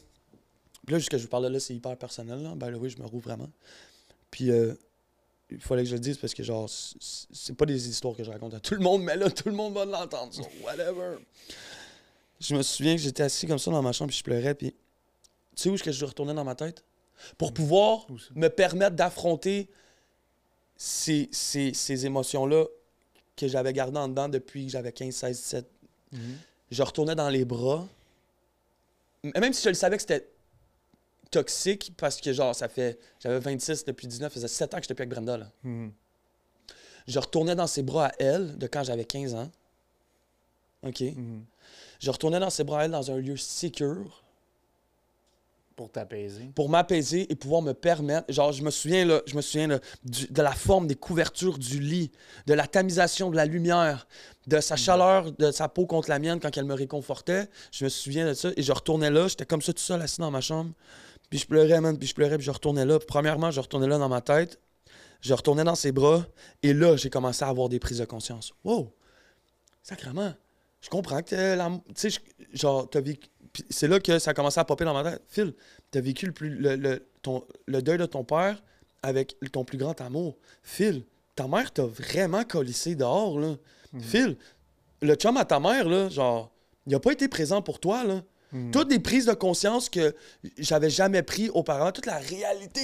Puis là, ce que je vous parle de là, c'est hyper personnel, là. Ben oui, je me roule vraiment. Puis euh, il fallait que je le dise parce que, genre, c'est- pas des histoires que je raconte à tout le monde, mais là, tout le monde va l'entendre, so whatever. Je me souviens que j'étais assis comme ça dans ma chambre, puis je pleurais, puis tu sais où est-ce que je retournais dans ma tête? Pour pouvoir me permettre d'affronter ces, ces, ces émotions-là que j'avais gardées en dedans depuis que j'avais 15, 16, 17. Mhm. Je retournais dans les bras. Même si je le savais que c'était toxique, parce que genre, ça fait. J'avais 26 depuis 19, ça faisait 7 ans que j'étais plus avec Brenda. Là. Mhm. Je retournais dans ses bras à elle de quand j'avais 15 ans. OK? Mhm. Je retournais dans ses bras à elle dans un lieu sécure. Pour t'apaiser? pour m'apaiser et pouvoir me permettre. Genre, je me souviens, là, je me souviens là, du- de la forme des couvertures du lit, de la tamisation de la lumière, de sa chaleur, de sa peau contre la mienne quand elle me réconfortait. Je me souviens de ça et je retournais là. J'étais comme ça tout seul assis dans ma chambre. Puis je pleurais, man, puis je pleurais, puis je retournais là. Premièrement, je retournais là dans ma tête. Je retournais dans ses bras. Et là, j'ai commencé à avoir des prises de conscience. Wow! Sacrement! Je comprends que la- tu sais, genre, t'as vécu. Puis C'est là que ça a commencé à popper dans ma tête. Phil, t'as vécu le, plus, le, le- ton, le deuil de ton père avec ton plus grand amour. Phil, ta mère t'a vraiment colissé dehors, là. Phil, le chum à ta mère, là, genre, il a pas été présent pour toi, là. Toutes des prises de conscience que j'avais jamais pris auparavant, toute la réalité.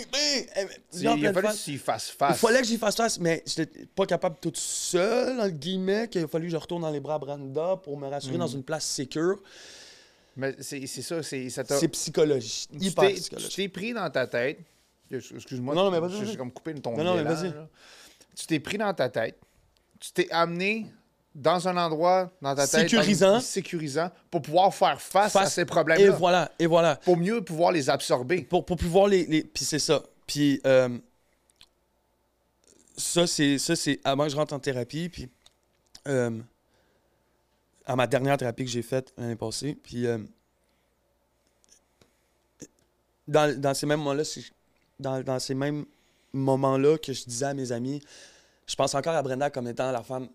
Il, fallu face. que y fasses Il face. fallait que j'y fasse face, mais j'étais pas capable toute seule, entre guillemets, qu'il a fallu que je retourne dans les bras à Branda pour me rassurer dans une place sécure. Mais c'est ça, c'est ça C'est psychologie, tu hyper t'es- Tu psychologique. t'es pris dans ta tête. Excuse-moi, Non, non, mais vas-y, j'ai comme coupé ton Non, non, mais vas-y. là. Tu t'es pris dans ta tête. Tu t'es amené dans un endroit dans ta tête Sécurisant. sécurisant pour pouvoir faire face, à ces Et problèmes-là. voilà, et voilà. Pour mieux pouvoir les absorber. Pour, pour pouvoir les, les- Puis c'est ça. Puis euh, ça, c'est ça c'est avant que je rentre en thérapie. Puis euh, à ma dernière thérapie que j'ai faite l'année passée. Puis euh, dans, dans ces mêmes moments-là, dans, dans ces mêmes moments-là que je disais à mes amis, je pense encore à Brenda comme étant la femme.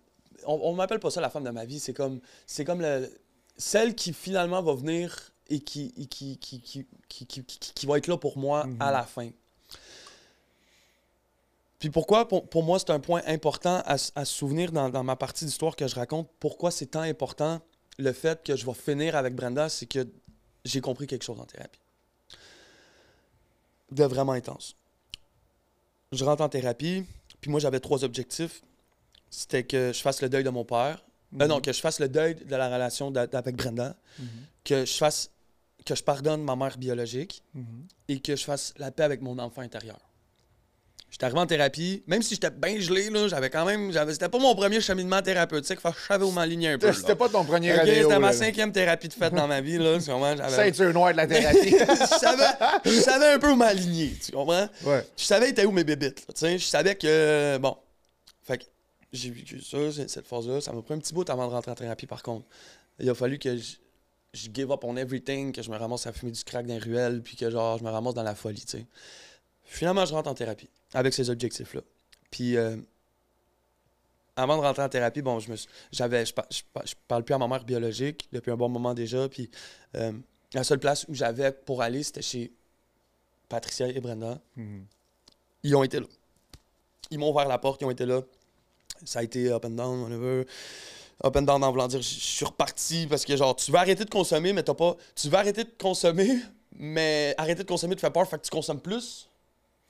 On, on m'appelle pas ça la femme de ma vie. C'est comme, c'est comme le- celle qui finalement va venir et qui, et qui, qui, qui, qui, qui, qui- qui va être là pour moi à la fin. Puis pourquoi, pour, pour moi, c'est un point important à, à se souvenir dans, dans ma partie d'histoire que je raconte. Pourquoi c'est tant important le fait que je vais finir avec Brenda, c'est que j'ai compris quelque chose en thérapie. De vraiment intense. Je rentre en thérapie, puis moi j'avais trois objectifs. C'était que je fasse le deuil de mon père. Euh, non, que je fasse le deuil de la relation avec Brenda. Que je fasse que je pardonne ma mère biologique et que je fasse la paix avec mon enfant intérieur. J'étais arrivé en thérapie, même si j'étais bien gelé, là, j'avais quand même. j'avais- C'était pas mon premier cheminement thérapeutique, fait que je savais où m'aligner un peu. là. C'était pas ton premier Ok, radio. C'était ma cinquième thérapie de fête dans ma vie, là. tu comprends? J'avais- Ceinture noire de la thérapie. (laughs) je, savais, je savais un peu où m'aligner, tu comprends? ouais. Je savais était où mes bébites, tu sais. Je savais que, bon. Fait que j'ai vécu ça, cette phase-là. Ça m'a pris un petit bout avant de rentrer en thérapie, par contre. Il a fallu que je, je give up on everything, que je me ramasse à fumer du crack dans les ruelles, puis que, genre, je me ramasse dans la folie, tu sais. Finalement, je rentre en thérapie, avec ces objectifs-là. Puis, euh, avant de rentrer en thérapie, bon, je me j'avais, je, par- je par- je parle plus à ma mère biologique depuis un bon moment déjà, puis euh, la seule place où j'avais pour aller, c'était chez Patricia et Brenda. Mhm. Ils ont été là. Ils m'ont ouvert la porte, ils ont été là. Ça a été up and down, whatever. Up and down en voulant dire, je je suis reparti parce que genre, tu veux arrêter de consommer, mais t'as pas. Tu veux arrêter de consommer, mais arrêter de consommer te fait peur, fait que tu consommes plus.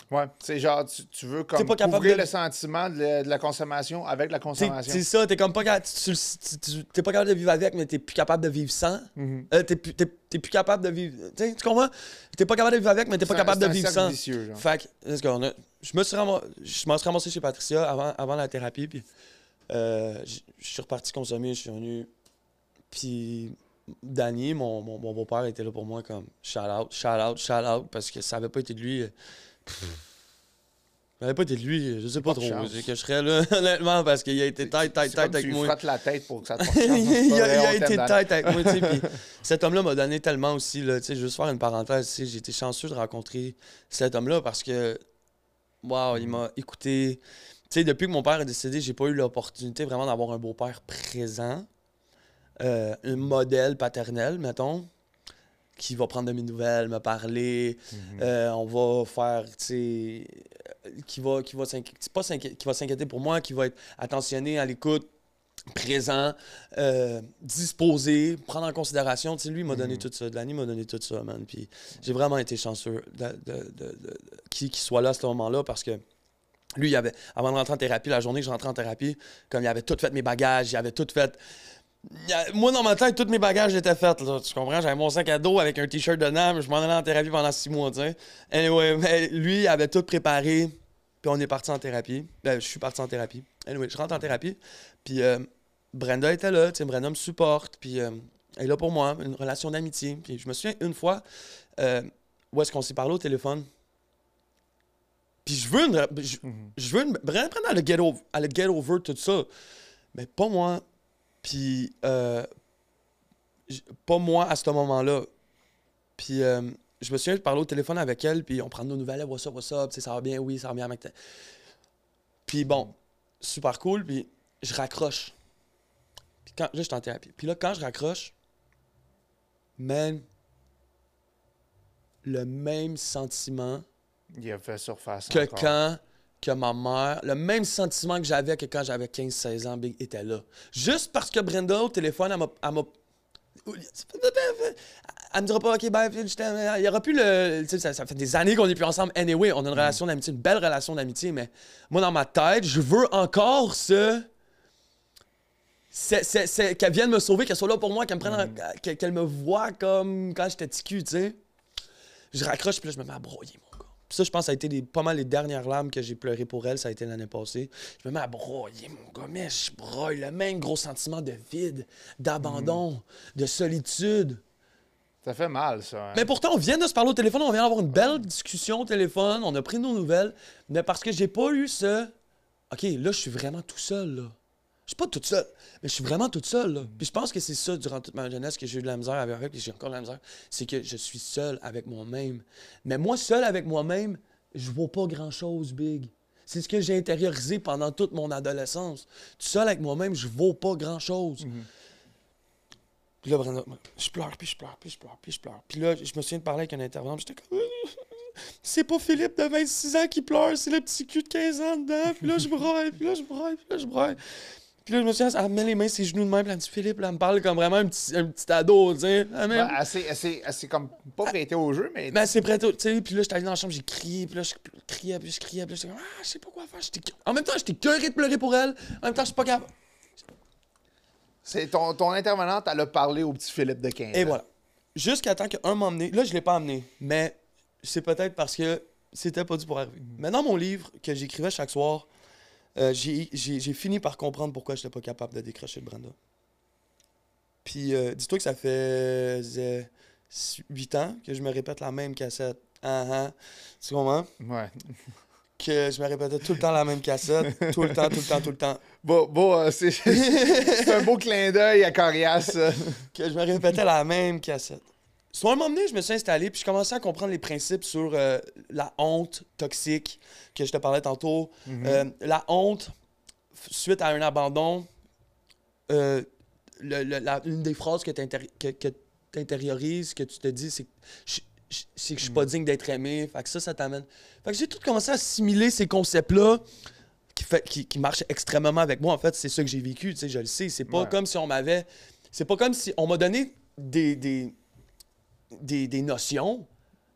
Ouais, c'est genre, tu, tu veux comme pas capable couvrir de- le sentiment de la, de la consommation avec la consommation. C'est ça, t'es comme pas capable. Tu, tu- pas capable de vivre avec, mais t'es plus capable de vivre sans. Mhm. Euh, t'es, plus- capable de vivre. Tu sais, tu comprends? T'es pas capable de vivre avec, mais t'es pas un- capable de vivre sans. vicieux, genre. Fait que, a- je me suis ramassé, je m'en suis ramassé chez Patricia avant, avant la thérapie, puis euh, je suis reparti consommer, je suis venu. Puis Danny, mon, mon, mon beau-père, était là pour moi comme shout out, shout out, shout out, parce que ça avait pas été de lui. Ça avait pas été de lui, je sais pas, trop. chance. Je serais là, (laughs) honnêtement, parce qu'il a été tête, tête, tête avec tu moi. la tête pour que ça te (laughs) chance. il, a, il été tête avec moi, tu sais. puis (laughs) cet homme-là m'a donné tellement aussi, là, tu sais, juste faire une parenthèse, tu j'ai été chanceux de rencontrer cet homme-là parce que, waouh, il m'a écouté. Tu sais, depuis que mon père est décédé, j'ai pas eu l'opportunité vraiment d'avoir un beau-père présent, euh, un modèle paternel, mettons, qui va prendre de mes nouvelles, me parler, euh, on va faire, tu sais, euh, qui va, qui va s'inquiéter, pas s'inquiéter, qui va s'inquiéter pour moi, qui va être attentionné à l'écoute, présent, euh, disposé, prendre en considération. Tu sais, lui, il m'a donné tout ça. Danny m'a donné tout ça, man. Puis j'ai vraiment été chanceux de, de- de- de- de- qu'il qu'il soit là à ce moment-là parce que lui, il avait, avant de rentrer en thérapie, la journée que je rentrais en thérapie, comme il avait tout fait mes bagages, il avait tout fait. A- moi, dans ma tête, tous mes bagages étaient faits. Là, tu comprends? J'avais mon sac à dos avec un t-shirt dedans, mais je m'en allais en thérapie pendant six mois. Anyway, mais lui, avait tout préparé. Puis on est parti en thérapie. Ben, je suis parti en thérapie. Anyway, je rentre en thérapie. Puis euh, Brenda était là. Brenda me supporte. Puis euh, elle est là pour moi. Une relation d'amitié. Puis je me souviens une fois, euh, où est-ce qu'on s'est parlé au téléphone. Puis je veux une, je, Mhm. je veux une, à le get over, à le get over tout ça. Mais pas moi. Puis euh, pas moi à ce moment-là. Puis euh, je me souviens de parler au téléphone avec elle, puis on prend nos nouvelles, what's up, what's up, ça va bien, oui, ça va bien, mec. Puis bon, super cool, puis je raccroche. Puis quand, là, je suis en thérapie. Puis là, quand je raccroche, man, le même sentiment Il a fait surface. que encore. quand que ma mère, le même sentiment que j'avais que quand j'avais 15-16 ans, Big était là. Juste parce que Brenda, au téléphone, elle m'a... Elle, me dira pas, OK, bye, il y aura plus le... Ça, ça fait des années qu'on est plus ensemble. Anyway, on a une relation d'amitié, une belle relation d'amitié, mais moi, dans ma tête, je veux encore ce... c'est- qu'elle vienne me sauver, qu'elle soit là pour moi, qu'elle me prenne, qu'elle me voit comme quand j'étais petit cul, tu sais. Je raccroche, puis là, je me mets à broyer. Puis ça, je pense, ça a été les- pas mal les dernières larmes que j'ai pleurées pour elle. Ça a été l'année passée. Je me mets à broyer, mon gars. Mais je broye le même gros sentiment de vide, d'abandon, de solitude. Ça fait mal, ça. hein. Mais pourtant, on vient de se parler au téléphone, on vient d'avoir une belle discussion au téléphone, on a pris nos nouvelles. Mais parce que j'ai pas eu ce. OK, là, je suis vraiment tout seul, là. Je suis pas toute seule, mais je suis vraiment toute seule, là. Puis je pense que c'est ça, durant toute ma jeunesse, que j'ai eu de la misère avec, puis j'ai encore de la misère. C'est que je suis seul avec moi-même. Mais moi, seul avec moi-même, je vaux pas grand-chose, Big. C'est ce que j'ai intériorisé pendant toute mon adolescence. Tout seul avec moi-même, je vaux pas grand-chose. Puis là, Brenda, je pleure, puis je pleure, puis je pleure, puis je pleure. Puis là, je me souviens de parler avec un intervenant, j'étais comme... (laughs) C'est pas Philippe de 26 ans qui pleure, c'est le petit cul de 15 ans dedans. Puis là, je braille, puis là, je braille, puis là, je braille. Puis là, je me souviens, elle me met les mains sur les genoux de même, puis elle me dit Philippe, là, elle me parle comme vraiment un petit, un petit ado, tu sais. Elle Ben, assez, assez comme pas prêté au jeu, mais. mais c'est prêt, tu sais. Puis là, j'étais allé dans la chambre, j'ai crié, puis là, je criais, puis je criais, puis là, j'étais comme, ah, je sais pas quoi faire. En même temps, j'étais curé de pleurer pour elle. En même temps, je suis pas capable. c'est ton, ton intervenante, elle a parlé au petit Philippe de 15 Et ans. voilà. Jusqu'à temps qu'un m'a emmené. Là, je l'ai pas amené, mais c'est peut-être parce que c'était pas dû pour arriver. Mais dans mon livre que j'écrivais chaque soir, euh, j'ai fini par comprendre pourquoi j'étais pas capable de décrocher de Brenda. Puis euh, dis-toi que ça fait 8 ans que je me répète la même cassette. Ah ah. Tu comprends? Ouais. (laughs) Que je me répétais tout le temps la même cassette. tout le temps, tout le temps, tout le temps. Bon, bon euh, c'est un beau clin d'œil à Corias. (laughs) que je me répétais la même cassette. Soit un moment donné, je me suis installé, puis je commençais à comprendre les principes sur euh, la honte toxique que je te parlais tantôt. Euh, la honte, suite à un abandon, euh, le- le- la- une des phrases que tu intériorises, que tu te dis, c'est que je suis pas digne d'être aimé. Fait que ça, ça t'amène. Fait que j'ai tout commencé à assimiler ces concepts-là qui, fait, qui, qui marchent extrêmement avec moi. En fait, c'est ça que j'ai vécu, tu sais, je le sais. C'est pas Ouais. comme si on m'avait. C'est pas comme si on m'a donné des, des, des, des notions.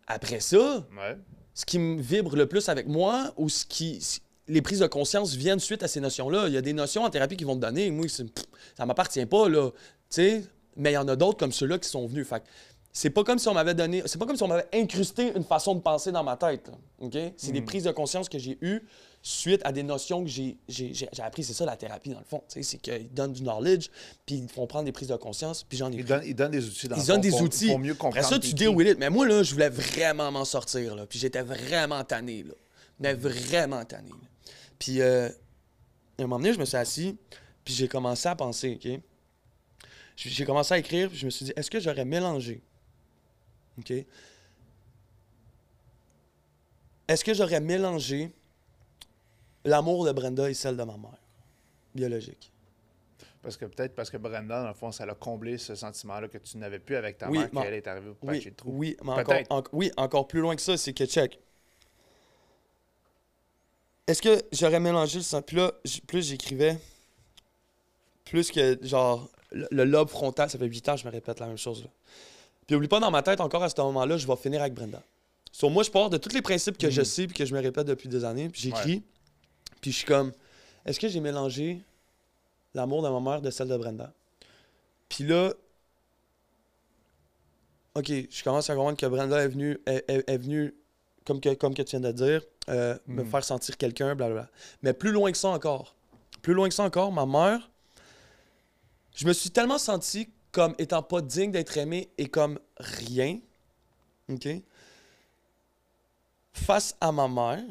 Après ça, Ouais. ce qui me vibre le plus avec moi ou ce qui. Les prises de conscience viennent suite à ces notions-là. Il y a des notions en thérapie qui vont te donner. Moi, pff, ça m'appartient pas, là. Tu sais? Mais il y en a d'autres comme ceux-là qui sont venus. Fait c'est pas comme si on m'avait donné. C'est pas comme si on m'avait incrusté une façon de penser dans ma tête. là. OK? C'est des prises de conscience que j'ai eues suite à des notions que j'ai j'ai- j'ai- j'ai appris. C'est ça la thérapie, dans le fond. C'est qu'ils donnent du knowledge, puis ils font prendre des prises de conscience, puis j'en ai Il pris. donne, il donne des outils dans Ils le donnent des outils. Pour mieux comprendre. Après ça, tu with it. Mais moi, là, je voulais vraiment m'en sortir. Là. Puis j'étais vraiment tanné. Là. Mais vraiment tanné. là. Puis, euh, à un moment donné, je me suis assis. Puis j'ai commencé à penser, OK? J'ai j'ai commencé à écrire. Puis je me suis dit, est-ce que j'aurais mélangé? OK? Est-ce que j'aurais mélangé l'amour de Brenda et celle de ma mère? Biologique. Parce que peut-être parce que Brenda, dans le fond, ça l'a comblé ce sentiment-là que tu n'avais plus avec ta Oui, mère, qu'elle est arrivée au Oui, patcher de trou. oui, mais encore, en- oui, encore plus loin que ça, c'est que check. Est-ce que j'aurais mélangé le sang? Puis là, plus j'écrivais, plus que genre le, le lobe frontal, ça fait 8 ans, je me répète la même chose. Là. Puis oublie pas dans ma tête, encore à ce moment-là, je vais finir avec Brenda. Sur moi, je pars de tous les principes que je sais puis que je me répète depuis des années, puis j'écris, puis je suis comme, est-ce que j'ai mélangé l'amour de ma mère de celle de Brenda? Puis là, OK, je commence à comprendre que Brenda est venue, est, est- est venue comme, que, comme que tu viens de dire, euh, me faire sentir quelqu'un, blablabla. Mais plus loin que ça encore, plus loin que ça encore, ma mère, je me suis tellement senti comme étant pas digne d'être aimé et comme rien, OK? face à ma mère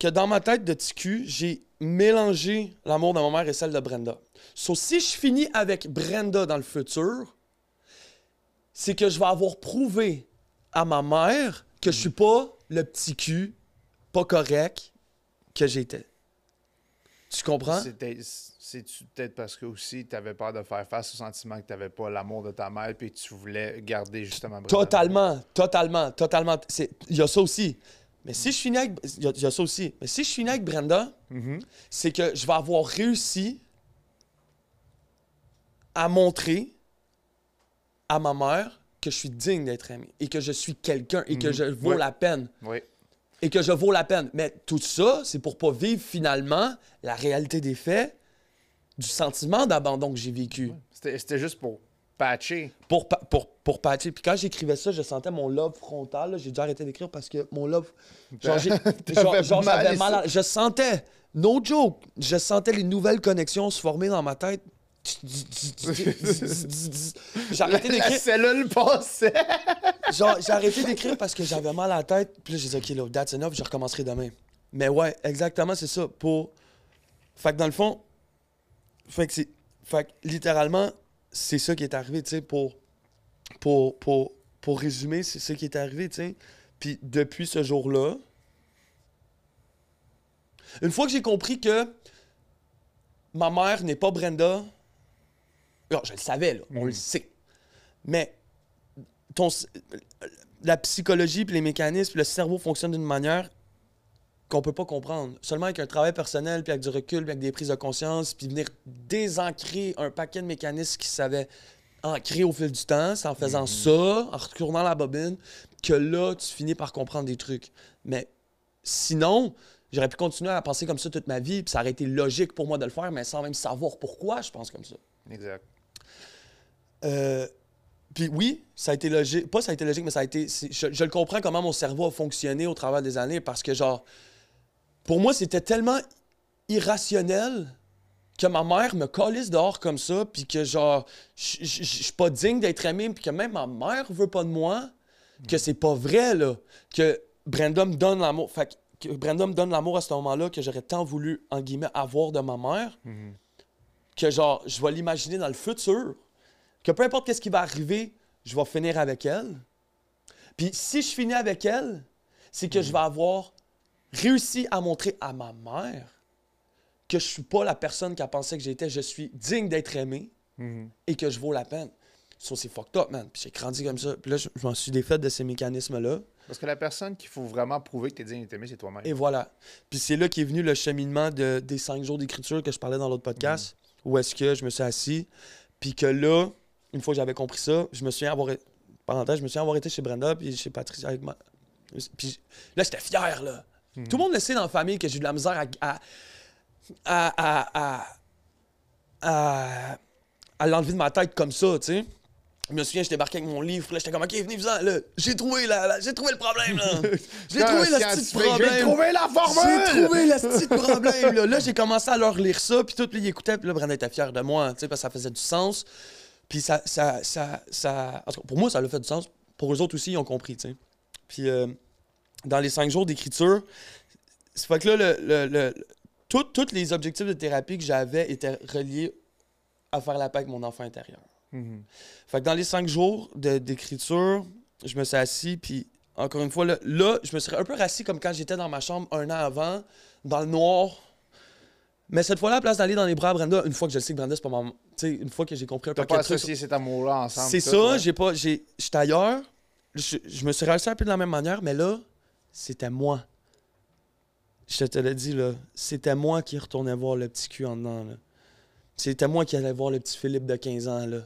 que dans ma tête de TQ, j'ai mélangé l'amour de ma mère et celle de Brenda. So, si je finis avec Brenda dans le futur, c'est que je vais avoir prouvé à ma mère que je suis pas le petit cul pas correct que j'étais. Tu comprends? C'était- C'est peut-être parce que aussi tu avais peur de faire face au sentiment que tu n'avais pas l'amour de ta mère puis que tu voulais garder justement. Brenda. Totalement, totalement, totalement. Il y a ça aussi. Mais si je finis avec. Il y, a- il y a ça aussi. Mais si je finis avec Brenda, c'est que je vais avoir réussi à montrer à ma mère que je suis digne d'être aimé et que je suis quelqu'un et que je vaux la peine. Oui. Et que je vaux la peine. Mais tout ça, c'est pour pas vivre finalement la réalité des faits du sentiment d'abandon que j'ai vécu. C'était juste pour patcher. Pour, pa- pour, pour patcher. Puis quand j'écrivais ça, je sentais mon lobe frontal. J'ai dû arrêter d'écrire parce que mon lobe. (laughs) Genre, j'avais mal. à- Je sentais, no joke, je sentais les nouvelles connexions se former dans ma tête. (laughs) J'ai arrêté La d'écrire. cellule passait. (laughs) Genre, j'ai arrêté d'écrire parce que j'avais mal à la tête. Puis là, j'ai dit, OK, là, that's enough, je recommencerai demain. Mais ouais, exactement, c'est ça. Pour. Fait que dans le fond, fait que c'est. Fait que littéralement, c'est ça qui est arrivé, tu sais, pour. Pour, pour, pour résumer, c'est ça qui est arrivé, tu sais. Puis depuis ce jour-là, une fois que j'ai compris que ma mère n'est pas Brenda, alors, je le savais, là, on le sait. Mais ton, la psychologie, puis les mécanismes, puis le cerveau fonctionnent d'une manière qu'on peut pas comprendre. Seulement avec un travail personnel, puis avec du recul, puis avec des prises de conscience, puis venir désancrer un paquet de mécanismes qui savaient ancrer au fil du temps, c'est en faisant ça, en retournant la bobine, que là, tu finis par comprendre des trucs. Mais sinon, j'aurais pu continuer à penser comme ça toute ma vie, puis ça aurait été logique pour moi de le faire, mais sans même savoir pourquoi je pense comme ça. Exact. Euh, puis oui, ça a été logique. Pas ça a été logique, mais ça a été. Je, je le comprends comment mon cerveau a fonctionné au travers des années parce que, genre, pour moi, c'était tellement irrationnel que ma mère me calisse dehors comme ça, puis que, genre, je suis pas digne d'être aimé, puis que même ma mère veut pas de moi, que c'est pas vrai. Que Brenda me donne l'amour. Fait que Brenda me donne l'amour à ce moment-là que j'aurais tant voulu, avoir de ma mère, que, genre, je vais l'imaginer dans le futur que peu importe qu'est-ce qui va arriver, je vais finir avec elle. Puis si je finis avec elle, c'est que je vais avoir réussi à montrer à ma mère que je suis pas la personne qu'elle pensait que j'étais. Je suis digne d'être aimé et que je vaux la peine. Ça, c'est fucked up, man. Puis j'ai grandi comme ça. Puis là, je, je m'en suis défait de ces mécanismes-là. Parce que la personne qu'il faut vraiment prouver que t'es digne d'être aimé, c'est toi-même. Et voilà. Puis c'est là qu'est venu le cheminement de, des cinq jours d'écriture que je parlais dans l'autre podcast, où est-ce que je me suis assis, puis que là, une fois que j'avais compris ça, je me souviens avoir... Parenthèse, je me souviens avoir été chez Brenda, puis chez Patrice avec ma... Puis là, j'étais fier, là. Tout le monde le sait dans la famille que j'ai eu de la misère à... à, à, à, l'enlever de ma tête comme ça, tu sais. Je me souviens, je débarquais avec mon livre, là, j'étais comme, OK, venez, vous là. J'ai trouvé, la- j'ai trouvé le problème, là. (laughs) J'ai trouvé le petit problème. J'ai trouvé la formule! J'ai trouvé le petit problème. Là. Là, j'ai commencé à leur lire ça, puis tout, puis ils écoutaient, puis là, Brandon était fier de moi, tu sais, parce que ça faisait du sens. Puis ça, ça, ça, ça... En tout cas, pour moi, ça a fait du sens. Pour eux autres aussi, ils ont compris, tu sais. Puis euh, dans les cinq jours d'écriture, c'est fait que là, le, le, le- tous les objectifs de thérapie que j'avais étaient reliés à faire la paix avec mon enfant intérieur. Fait que dans les cinq jours de- d'écriture, je me suis assis, puis encore une fois, là, là, je me serais un peu rassis comme quand j'étais dans ma chambre un an avant, dans le noir. Mais cette fois-là, à la place d'aller dans les bras à Brenda, une fois que je sais que Brenda, c'est pas ma. Tu sais, une fois que j'ai compris un T'as paquet pas associé cet amour-là ensemble. C'est tout, ça, ouais. j'ai pas. j'ai- J'étais ailleurs. Je, je me suis réussi un peu de la même manière, mais là, c'était moi. Je te l'ai dit, là. C'était moi qui retournais voir le petit cul en dedans, là. C'était moi qui allais voir le petit Philippe de 15 ans, là.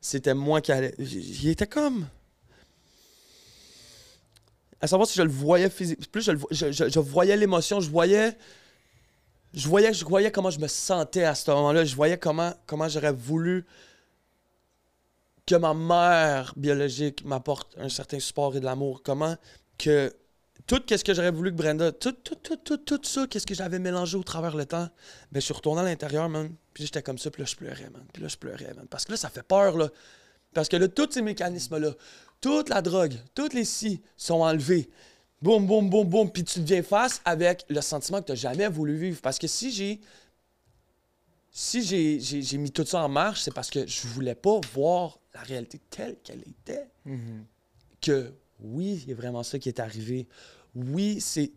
C'était moi qui allais. Il était comme. À savoir si je le voyais physiquement. Plus je, le je, je- je voyais l'émotion, je voyais. Je voyais, je voyais comment je me sentais à ce moment-là. Je voyais comment, comment j'aurais voulu que ma mère biologique m'apporte un certain support et de l'amour. Comment que tout ce que j'aurais voulu que Brenda, tout, tout, tout, tout, tout ça, qu'est-ce que j'avais mélangé au travers le temps, ben, je suis retourné à l'intérieur, man. Puis j'étais comme ça, puis là, je pleurais, man. Puis là, je pleurais, man. Parce que là, ça fait peur, là. Parce que là, tous ces mécanismes-là, toute la drogue, toutes les si sont enlevés. boum, boum, boum, boum, puis tu deviens face avec le sentiment que tu n'as jamais voulu vivre. Parce que si j'ai. Si j'ai, mis tout ça en marche, c'est parce que je voulais pas voir la réalité telle qu'elle était. Que oui, il y a vraiment ça qui est arrivé. Oui, c'est.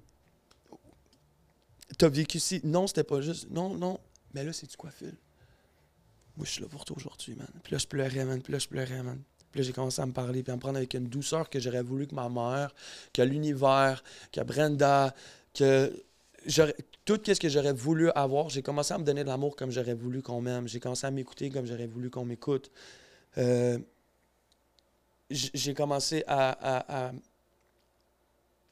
T'as vécu ci. Non, c'était pas juste. Non, non. Mais là, c'est du quoi, Phil? Moi, je suis là pour toi aujourd'hui, man. Puis là, je pleurais, man. Puis là, je pleurais, man. Puis là, j'ai commencé à me parler, puis à me prendre avec une douceur que j'aurais voulu que ma mère, que l'univers, que Brenda, que tout ce que j'aurais voulu avoir. J'ai commencé à me donner de l'amour comme j'aurais voulu qu'on m'aime. J'ai commencé à m'écouter comme j'aurais voulu qu'on m'écoute. Euh, j'ai commencé à, à, à,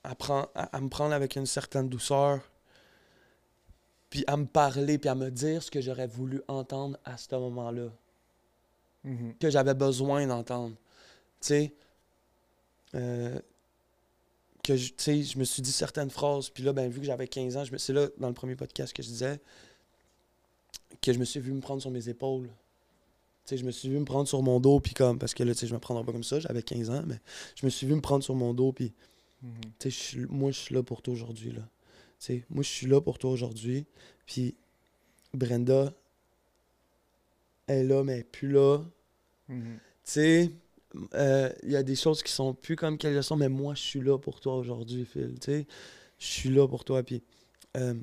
à prendre- à- me prendre avec une certaine douceur, puis à me parler, puis à me dire ce que j'aurais voulu entendre à ce moment-là Mhm. que j'avais besoin d'entendre. Tu sais, euh, que je, je me suis dit certaines phrases, puis là, ben, vu que j'avais 15 ans, c'est là, dans le premier podcast, que je disais que je me suis vu me prendre sur mes épaules. Je me suis vu me prendre sur mon dos, puis comme, parce que là, tu sais, je me prendrais pas comme ça, j'avais 15 ans, mais je me suis vu me prendre sur mon dos, puis, tu sais, je suis- moi, je suis là pour toi aujourd'hui, là. Tu sais, moi, je suis là pour toi aujourd'hui, puis Brenda, elle est là, mais elle est plus là. Mhm. Tu sais, euh, il y a des choses qui sont plus comme qu'elles le sont, mais moi, je suis là pour toi aujourd'hui, Phil. Tu sais, je suis là pour toi. Puis, euh,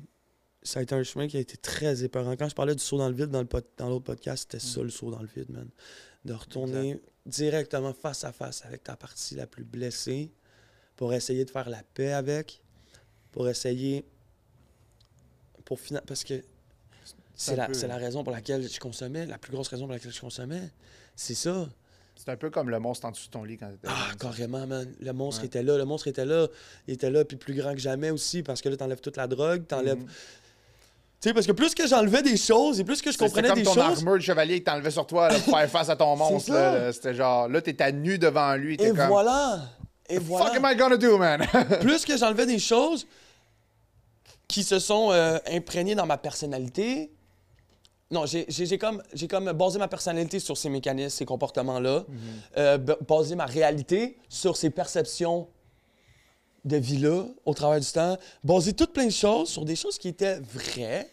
ça a été un chemin qui a été très épeurant. Quand je parlais du saut dans le vide dans le pod- dans l'autre podcast, c'était ça le saut dans le vide, man. De retourner directement face à face avec ta partie la plus blessée pour essayer de faire la paix avec, pour essayer. Pour. Parce que c'est la, peu- la raison pour laquelle je consommais, la plus grosse raison pour laquelle je consommais. C'est ça. C'est un peu comme le monstre en dessous de ton lit quand t'étais Ah, carrément, man. Le monstre Ouais. était là, le monstre était là. Il était là, puis plus grand que jamais aussi, parce que là, t'enlèves toute la drogue, t'enlèves. Mhm. Tu sais, parce que plus que j'enlevais des choses et plus que je C'était comprenais comme des ton choses. armure de chevalier que t'enlevais sur toi là, pour faire face à ton (laughs) monstre. C'était genre, là, t'étais nu devant lui. Et comme, voilà! Et fuck voilà! am I gonna do, man? (laughs) plus que j'enlevais des choses qui se sont euh, imprégnées dans ma personnalité. Non, j'ai comme, j'ai comme basé ma personnalité sur ces mécanismes, ces comportements-là. Euh, b- basé ma réalité sur ces perceptions de vie-là au travers du temps. Basé toutes plein de choses sur des choses qui étaient vraies,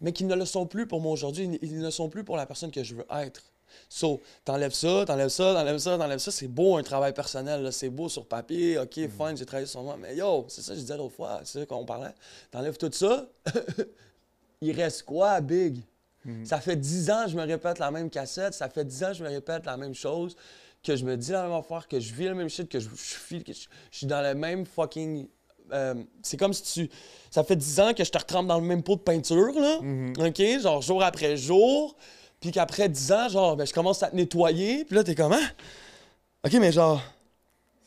mais qui ne le sont plus pour moi aujourd'hui. Ils- ne le sont plus pour la personne que je veux être. So, t'enlèves ça, t'enlèves ça, t'enlèves ça, t'enlèves ça. C'est beau un travail personnel, c'est beau sur papier. OK, fine, j'ai travaillé sur moi. Mais yo, c'est ça que je disais l'autre fois, c'est ça qu'on parlait. T'enlèves tout ça, (laughs) il reste quoi, Big? Ça fait 10 ans que je me répète la même cassette, ça fait 10 ans que je me répète la même chose, que je me dis la même affaire, que je vis le même shit, que je, je, file- que je, je suis dans le même fucking. Euh, c'est comme si tu. Ça fait 10 ans que je te retrempe dans le même pot de peinture, là. OK? Genre jour après jour. Puis qu'après 10 ans, genre, ben, je commence à te nettoyer. Puis là, t'es comme, hein? OK, mais genre.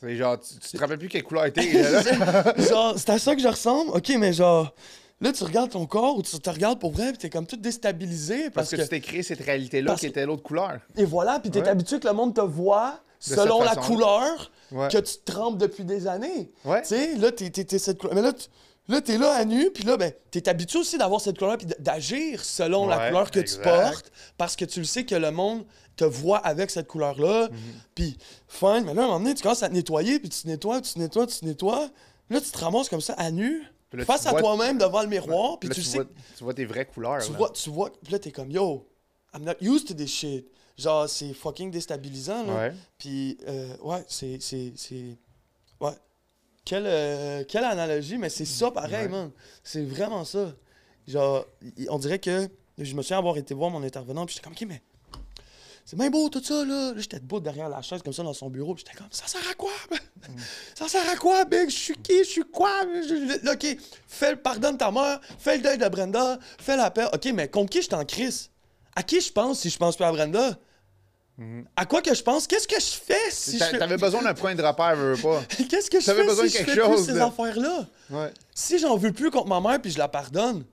C'est genre, tu, tu te rappelles plus quelle couleur était. (laughs) là. genre, c'est à ça que je ressemble? OK, mais genre. Là, tu regardes ton corps ou tu te regardes pour vrai, puis t'es comme tout déstabilisé. Parce que, tu t'es créé cette réalité-là Parce qui était l'autre couleur. Et voilà, puis t'es Ouais. habitué que le monde te voit selon la couleur Ouais. que tu trempes depuis des années. Ouais. Tu sais, là, t'es, t'es- t'es cette couleur. Mais là, tu là, t'es là à nu, puis là, ben, t'es habitué aussi d'avoir cette couleur, puis d'agir selon la couleur que exact. tu portes, parce que tu le sais que le monde te voit avec cette couleur-là. Mhm. Puis, fine, mais là, à un moment donné, tu commences à te nettoyer, puis tu te nettoies, tu te nettoies, tu te nettoies. Là, tu te ramasses comme ça à nu, là, face à vois- toi-même devant le miroir, puis tu, tu, sais vois, tu vois tes vraies couleurs. tu là. vois, tu vois, puis là, t'es comme, yo, I'm not used to this shit. Genre, c'est fucking déstabilisant, là. Ouais. Puis, euh, ouais, c'est, c'est, c'est... Ouais. Quelle, euh, quelle analogie, mais c'est ça pareil, Ouais. man. C'est vraiment ça. Genre, on dirait que... Je me souviens avoir été voir mon intervenant, puis j'étais comme, OK, mais... C'est bien beau tout ça, là. Là, j'étais debout derrière la chaise, comme ça, dans son bureau, puis j'étais comme, ça sert à quoi? Ça sert à quoi, Big? Je suis qui? Je suis quoi? Je- je- là, OK, fais le pardonne ta mère, fais le deuil de Brenda, fais la paix. OK, mais contre qui je suis en crise? À qui je pense si je pense pas à Brenda? À quoi que je pense? Qu'est-ce que je fais si je T'a- fais... T'avais besoin d'un point de repère, veux pas. (laughs) Qu'est-ce que je T'avais fais besoin si de je quelque fais plus chose, ces là. affaires-là? Ouais. Si j'en veux plus contre ma mère puis je la pardonne,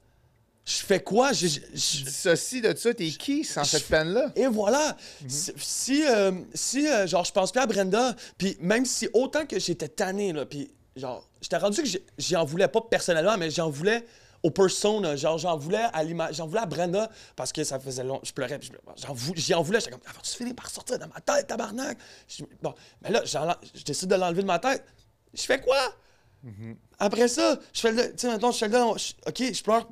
je fais quoi? Je- je- je- Ceci de ça, t'es qui sans cette peine-là? Et voilà. Si, si, euh, si, euh, genre, je pense plus à Brenda, puis même si autant que j'étais tanné, là, puis genre, j'étais rendu que j'en voulais pas personnellement, mais j'en voulais personnes, genre, j'en voulais à l'image, j'en voulais à Brenda, parce que ça faisait long, je pleurais, puis j'en en voulais, j'étais comme, ah, vas-tu finir par sortir de ma tête, tabarnak? Je- bon, mais là, je décide de l'enlever de ma tête. Je fais quoi? Après ça, je fais le. Tu sais, maintenant, je fais le. ok, je pleure.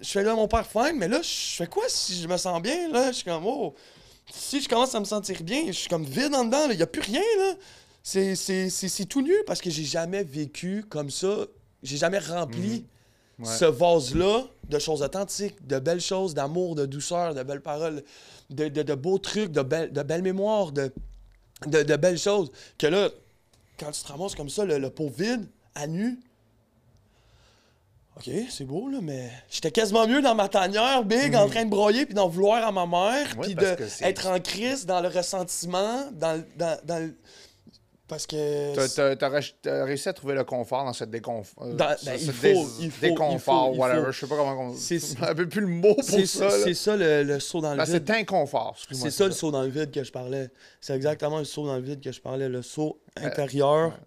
Je fais là mon père fine, mais là, je fais quoi si je me sens bien, là? Je suis comme, oh. Si je commence à me sentir bien, je suis comme vide en dedans, il n'y a plus rien, là. C'est- C'est c'est- c'est tout nu parce que j'ai jamais vécu comme ça. J'ai jamais rempli Ouais. ce vase-là de choses authentiques, de belles choses, d'amour, de douceur, de belles paroles, de, de- de beaux trucs, de, belles- de belles mémoires, de, de, belles choses. Que là, quand tu te ramasses comme ça, le, le pot vide, à nu, OK, c'est beau, là, mais j'étais quasiment mieux dans ma tanière, big, en train de broyer, puis d'en vouloir à ma mère, Ouais, puis d'être en crise dans le ressentiment, dans, dans, dans le... Parce que... T'as- réussi à trouver le confort dans ce déconfort. Dans- ben, il faut- il faut- déconfort, il faut- il whatever. faut. Je sais pas comment (laughs) on. C'est- Je me rappelle plus le mot pour C'est ça. c'est ça le, le saut dans le Ben, vide. c'est inconfort. excuse-moi, C'est ça le saut dans le vide que je parlais. C'est exactement le saut dans le vide que je parlais. Le saut Euh, intérieur.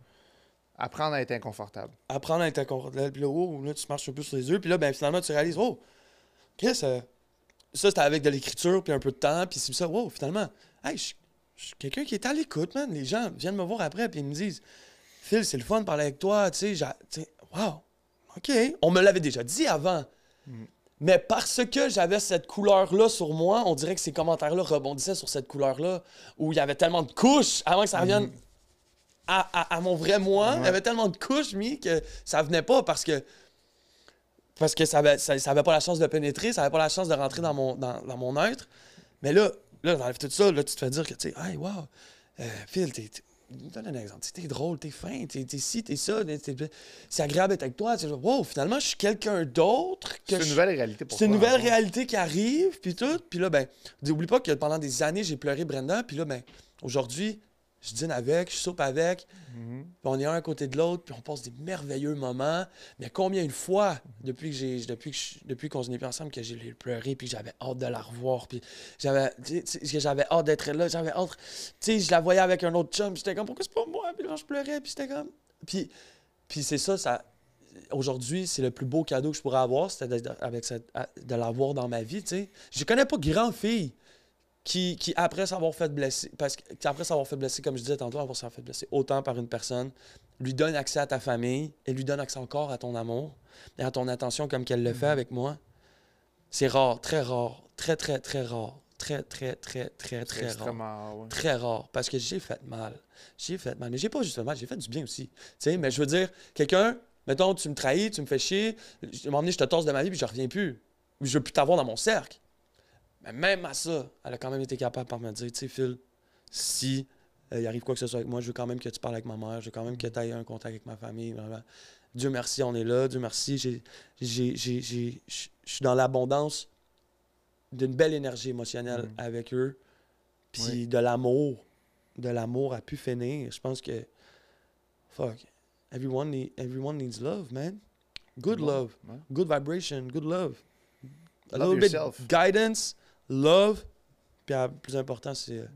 Apprendre à être inconfortable. Apprendre à être inconfortable. Puis là, oh, là, tu marches un peu sur les yeux. Puis là, ben, finalement, tu réalises, oh, qu'est-ce que ça, c'était avec de l'écriture, puis un peu de temps. Puis c'est ça, wow, finalement, hey, je je suis quelqu'un qui est à l'écoute, man. Les gens viennent me voir après, puis ils me disent, Phil, c'est le fun de parler avec toi. Tu sais, wow, OK. On me l'avait déjà dit avant. Mais parce que j'avais cette couleur-là sur moi, on dirait que ces commentaires-là rebondissaient sur cette couleur-là, où il y avait tellement de couches avant que ça revienne à, à- à mon vrai moi. Il y avait tellement de couches, mis, que ça venait pas parce que parce que ça avait, ça, ça avait pas la chance de pénétrer, ça avait pas la chance de rentrer dans mon, dans, dans mon être. Mais là, là, t'enlèves tout ça, là, tu te fais dire que, tu sais, hey, wow, euh, Phil, t'es. Donne un exemple. T'es drôle, t'es fin, t'es t'es ci, t'es ça. C'est agréable d'être avec toi. Tu sais, wow, finalement, je suis quelqu'un d'autre. que C'est une nouvelle réalité pour c'est une nouvelle fait. réalité qui arrive, puis tout. Puis là, ben, dis- oublie pas que pendant des années, j'ai pleuré Brenda. Puis là, ben, aujourd'hui, je dîne avec, je soupe avec. Mhm. Puis on est un à côté de l'autre, puis on passe des merveilleux moments. Mais combien de fois, depuis que j'ai, depuis que je- depuis qu'on n'est plus ensemble, que j'ai pleuré, puis que j'avais hâte de la revoir, puis j'avais, j'avais hâte d'être là, j'avais hâte, tu sais, je la voyais avec un autre chum, puis j'étais comme, pourquoi c'est pas moi? Puis là, je pleurais, puis j'étais comme, puis, puis c'est ça, ça, aujourd'hui, c'est le plus beau cadeau que je pourrais avoir, c'était avec cette, de l'avoir dans ma vie, tu sais. Je connais pas grand fille qui, qui, après s'avoir fait blesser, parce que qui, après s'avoir fait blesser, comme je disais tantôt, après s'avoir fait blesser autant par une personne, lui donne accès à ta famille et lui donne accès encore à ton amour et à ton attention comme qu'elle le fait avec moi. C'est rare, très rare, très, très, très rare. Très, très, très, très, très rare. Très rare. Parce que j'ai fait mal. J'ai fait mal. Mais j'ai pas juste fait mal, j'ai fait du bien aussi. Tu sais, mais je veux dire, quelqu'un, mettons, tu me trahis, tu me fais chier, je m'emmener, je te tasse de ma vie, puis je reviens plus. Je veux plus t'avoir dans mon cercle. Mais même à ça, elle a quand même été capable par me dire, tu sais, Phil, si euh, il arrive quoi que ce soit avec moi, je veux quand même que tu parles avec ma mère, je veux quand même que tu aies un contact avec ma famille. blablabla. Dieu merci, on est là. Dieu merci, je suis dans l'abondance d'une belle énergie émotionnelle Mhm. avec eux. Puis Oui. de l'amour. De l'amour a pu finir. Je pense que. Fuck. Everyone, need, everyone needs love, man. Good love. ouais. Good vibration. Good love. A Love little yourself. bit guidance, love. Puis le plus important, c'est euh,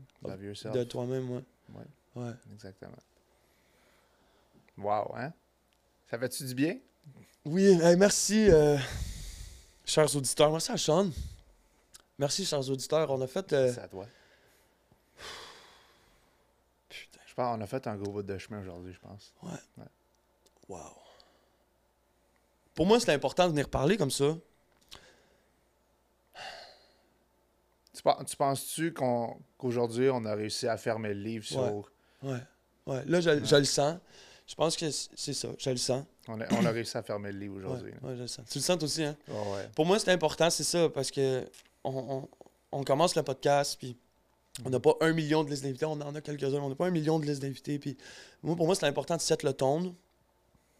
de toi-même, ouais. Ouais. Ouais. Exactement. Wow, hein? Ça fait-tu du bien? Oui, hey, merci, euh, chers auditeurs. Merci à Sean. Merci, chers auditeurs. On a fait. euh, C'est à toi. Putain, Je pense qu'on a fait un gros bout de chemin aujourd'hui, je pense. wow. Pour moi, c'est important de venir parler comme ça. Tu, pen- tu penses-tu qu'aujourd'hui, on a réussi à fermer le livre sur. Ouais. Ouais. Ouais. Là, je, je le sens. Je pense que c'est ça. Je le sens. On, a, on a réussi à fermer le livre aujourd'hui. ouais, je le sens. Tu le sens aussi, hein? Ouais. Pour moi, c'est important, c'est ça, parce que on, on- commence le podcast, puis on n'a pas un million de listes d'invités, on en a quelques-uns, on n'a pas un million de listes d'invités, puis moi, pour moi, c'est important de set le ton,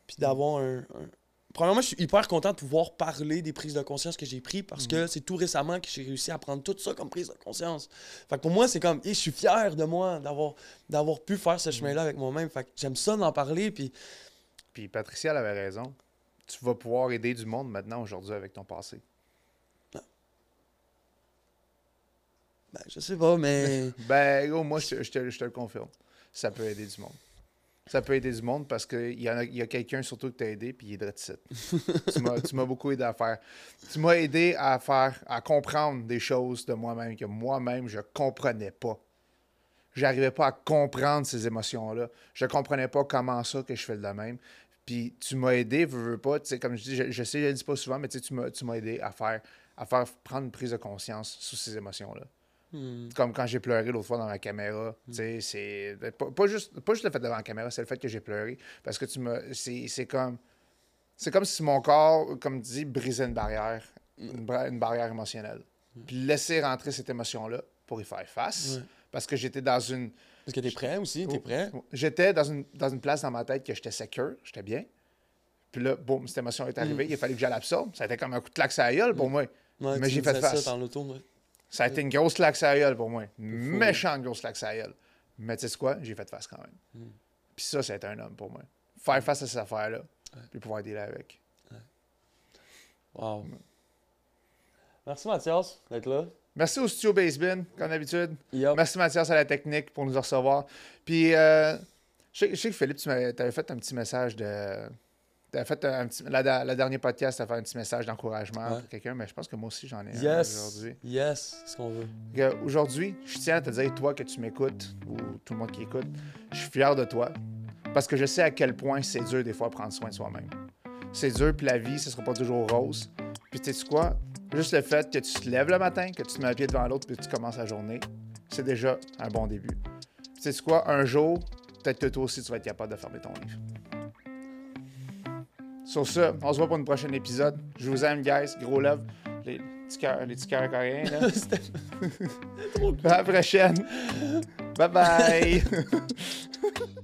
puis d'avoir un, un- Premièrement, je suis hyper content de pouvoir parler des prises de conscience que j'ai prises, parce que c'est tout récemment que j'ai réussi à prendre tout ça comme prise de conscience. Fait que pour moi, c'est comme, je suis fier de moi d'avoir d'avoir pu faire ce chemin-là avec moi-même. Fait que j'aime ça d'en parler, puis Puis Patricia elle avait raison. Tu vas pouvoir aider du monde maintenant, aujourd'hui, avec ton passé. ben, je sais pas, mais... (laughs) Ben, gros, moi, je, te- je te, je te le confirme. Ça peut aider du monde. Ça peut aider du monde parce qu'il y, a- y a quelqu'un surtout que t'as aidé, puis il est de site. tu m'as beaucoup aidé à faire. Tu m'as aidé à faire, à comprendre des choses de moi-même que moi-même, je comprenais pas. J'arrivais pas à comprendre ces émotions-là. Je comprenais pas comment ça que je fais de la même. Puis tu m'as aidé, veux, veux pas, comme je dis, je, sais, je le dis pas souvent, mais tu m'as aidé à faire, à faire prendre une prise de conscience sur ces émotions-là. Hmm. Comme quand j'ai pleuré l'autre fois dans la caméra. Sais, c'est. Pas, pas juste, pas juste le fait devant la caméra, c'est le fait que j'ai pleuré. Parce que tu me. C'est comme. C'est comme si mon corps, comme tu dis, brisait une barrière. Une, bra- une barrière émotionnelle. Puis laisser rentrer cette émotion-là pour y faire face. Parce que j'étais dans une. Parce que t'es prêt aussi, t'es prêt. J'étais dans une, dans une place dans ma tête que j'étais secure, j'étais bien. Puis là, boum, cette émotion est arrivée, il a fallu que je l'absorbe. Ça a été comme un coup de claque à la gueule pour moi. Ouais, Mais j'ai fait face. ça dans. Ça a été une grosse claque à gueule pour moi. Méchante grosse claque à gueule. Mais tu sais quoi? J'ai fait face quand même. Puis ça, c'est un homme pour moi. Faire face à cette affaire-là, puis pouvoir dealer avec. Wow. Merci Mathias d'être là. Merci au studio Basebin, comme d'habitude. Merci Mathias à la technique pour nous recevoir. Puis, euh, je, sais, je sais que Philippe, tu avais fait un petit message de. Tu avais fait un petit. La, la- la dernière podcast, tu as fait un petit message d'encouragement Ouais. pour quelqu'un, mais je pense que moi aussi, j'en ai un Yes. aujourd'hui. Yes, c'est ce qu'on veut. Que Aujourd'hui, je tiens à te dire, toi, que tu m'écoutes, ou tout le monde qui écoute, je suis fier de toi. Parce que je sais à quel point c'est dur, des fois, de prendre soin de soi-même. C'est dur, puis la vie, ce sera pas toujours rose. Puis, tu sais quoi? Juste le fait que tu te lèves le matin, que tu te mets un pied devant l'autre, puis que tu commences la journée, c'est déjà un bon début. Tu sais quoi? Un jour, peut-être que toi aussi, tu vas être capable de fermer ton livre. Sur ce, on se voit pour une prochaine épisode. Je vous aime, guys. Gros love. Les petits cœurs, les petits cœurs coréens, là. (laughs) À la prochaine. Bye bye. (laughs)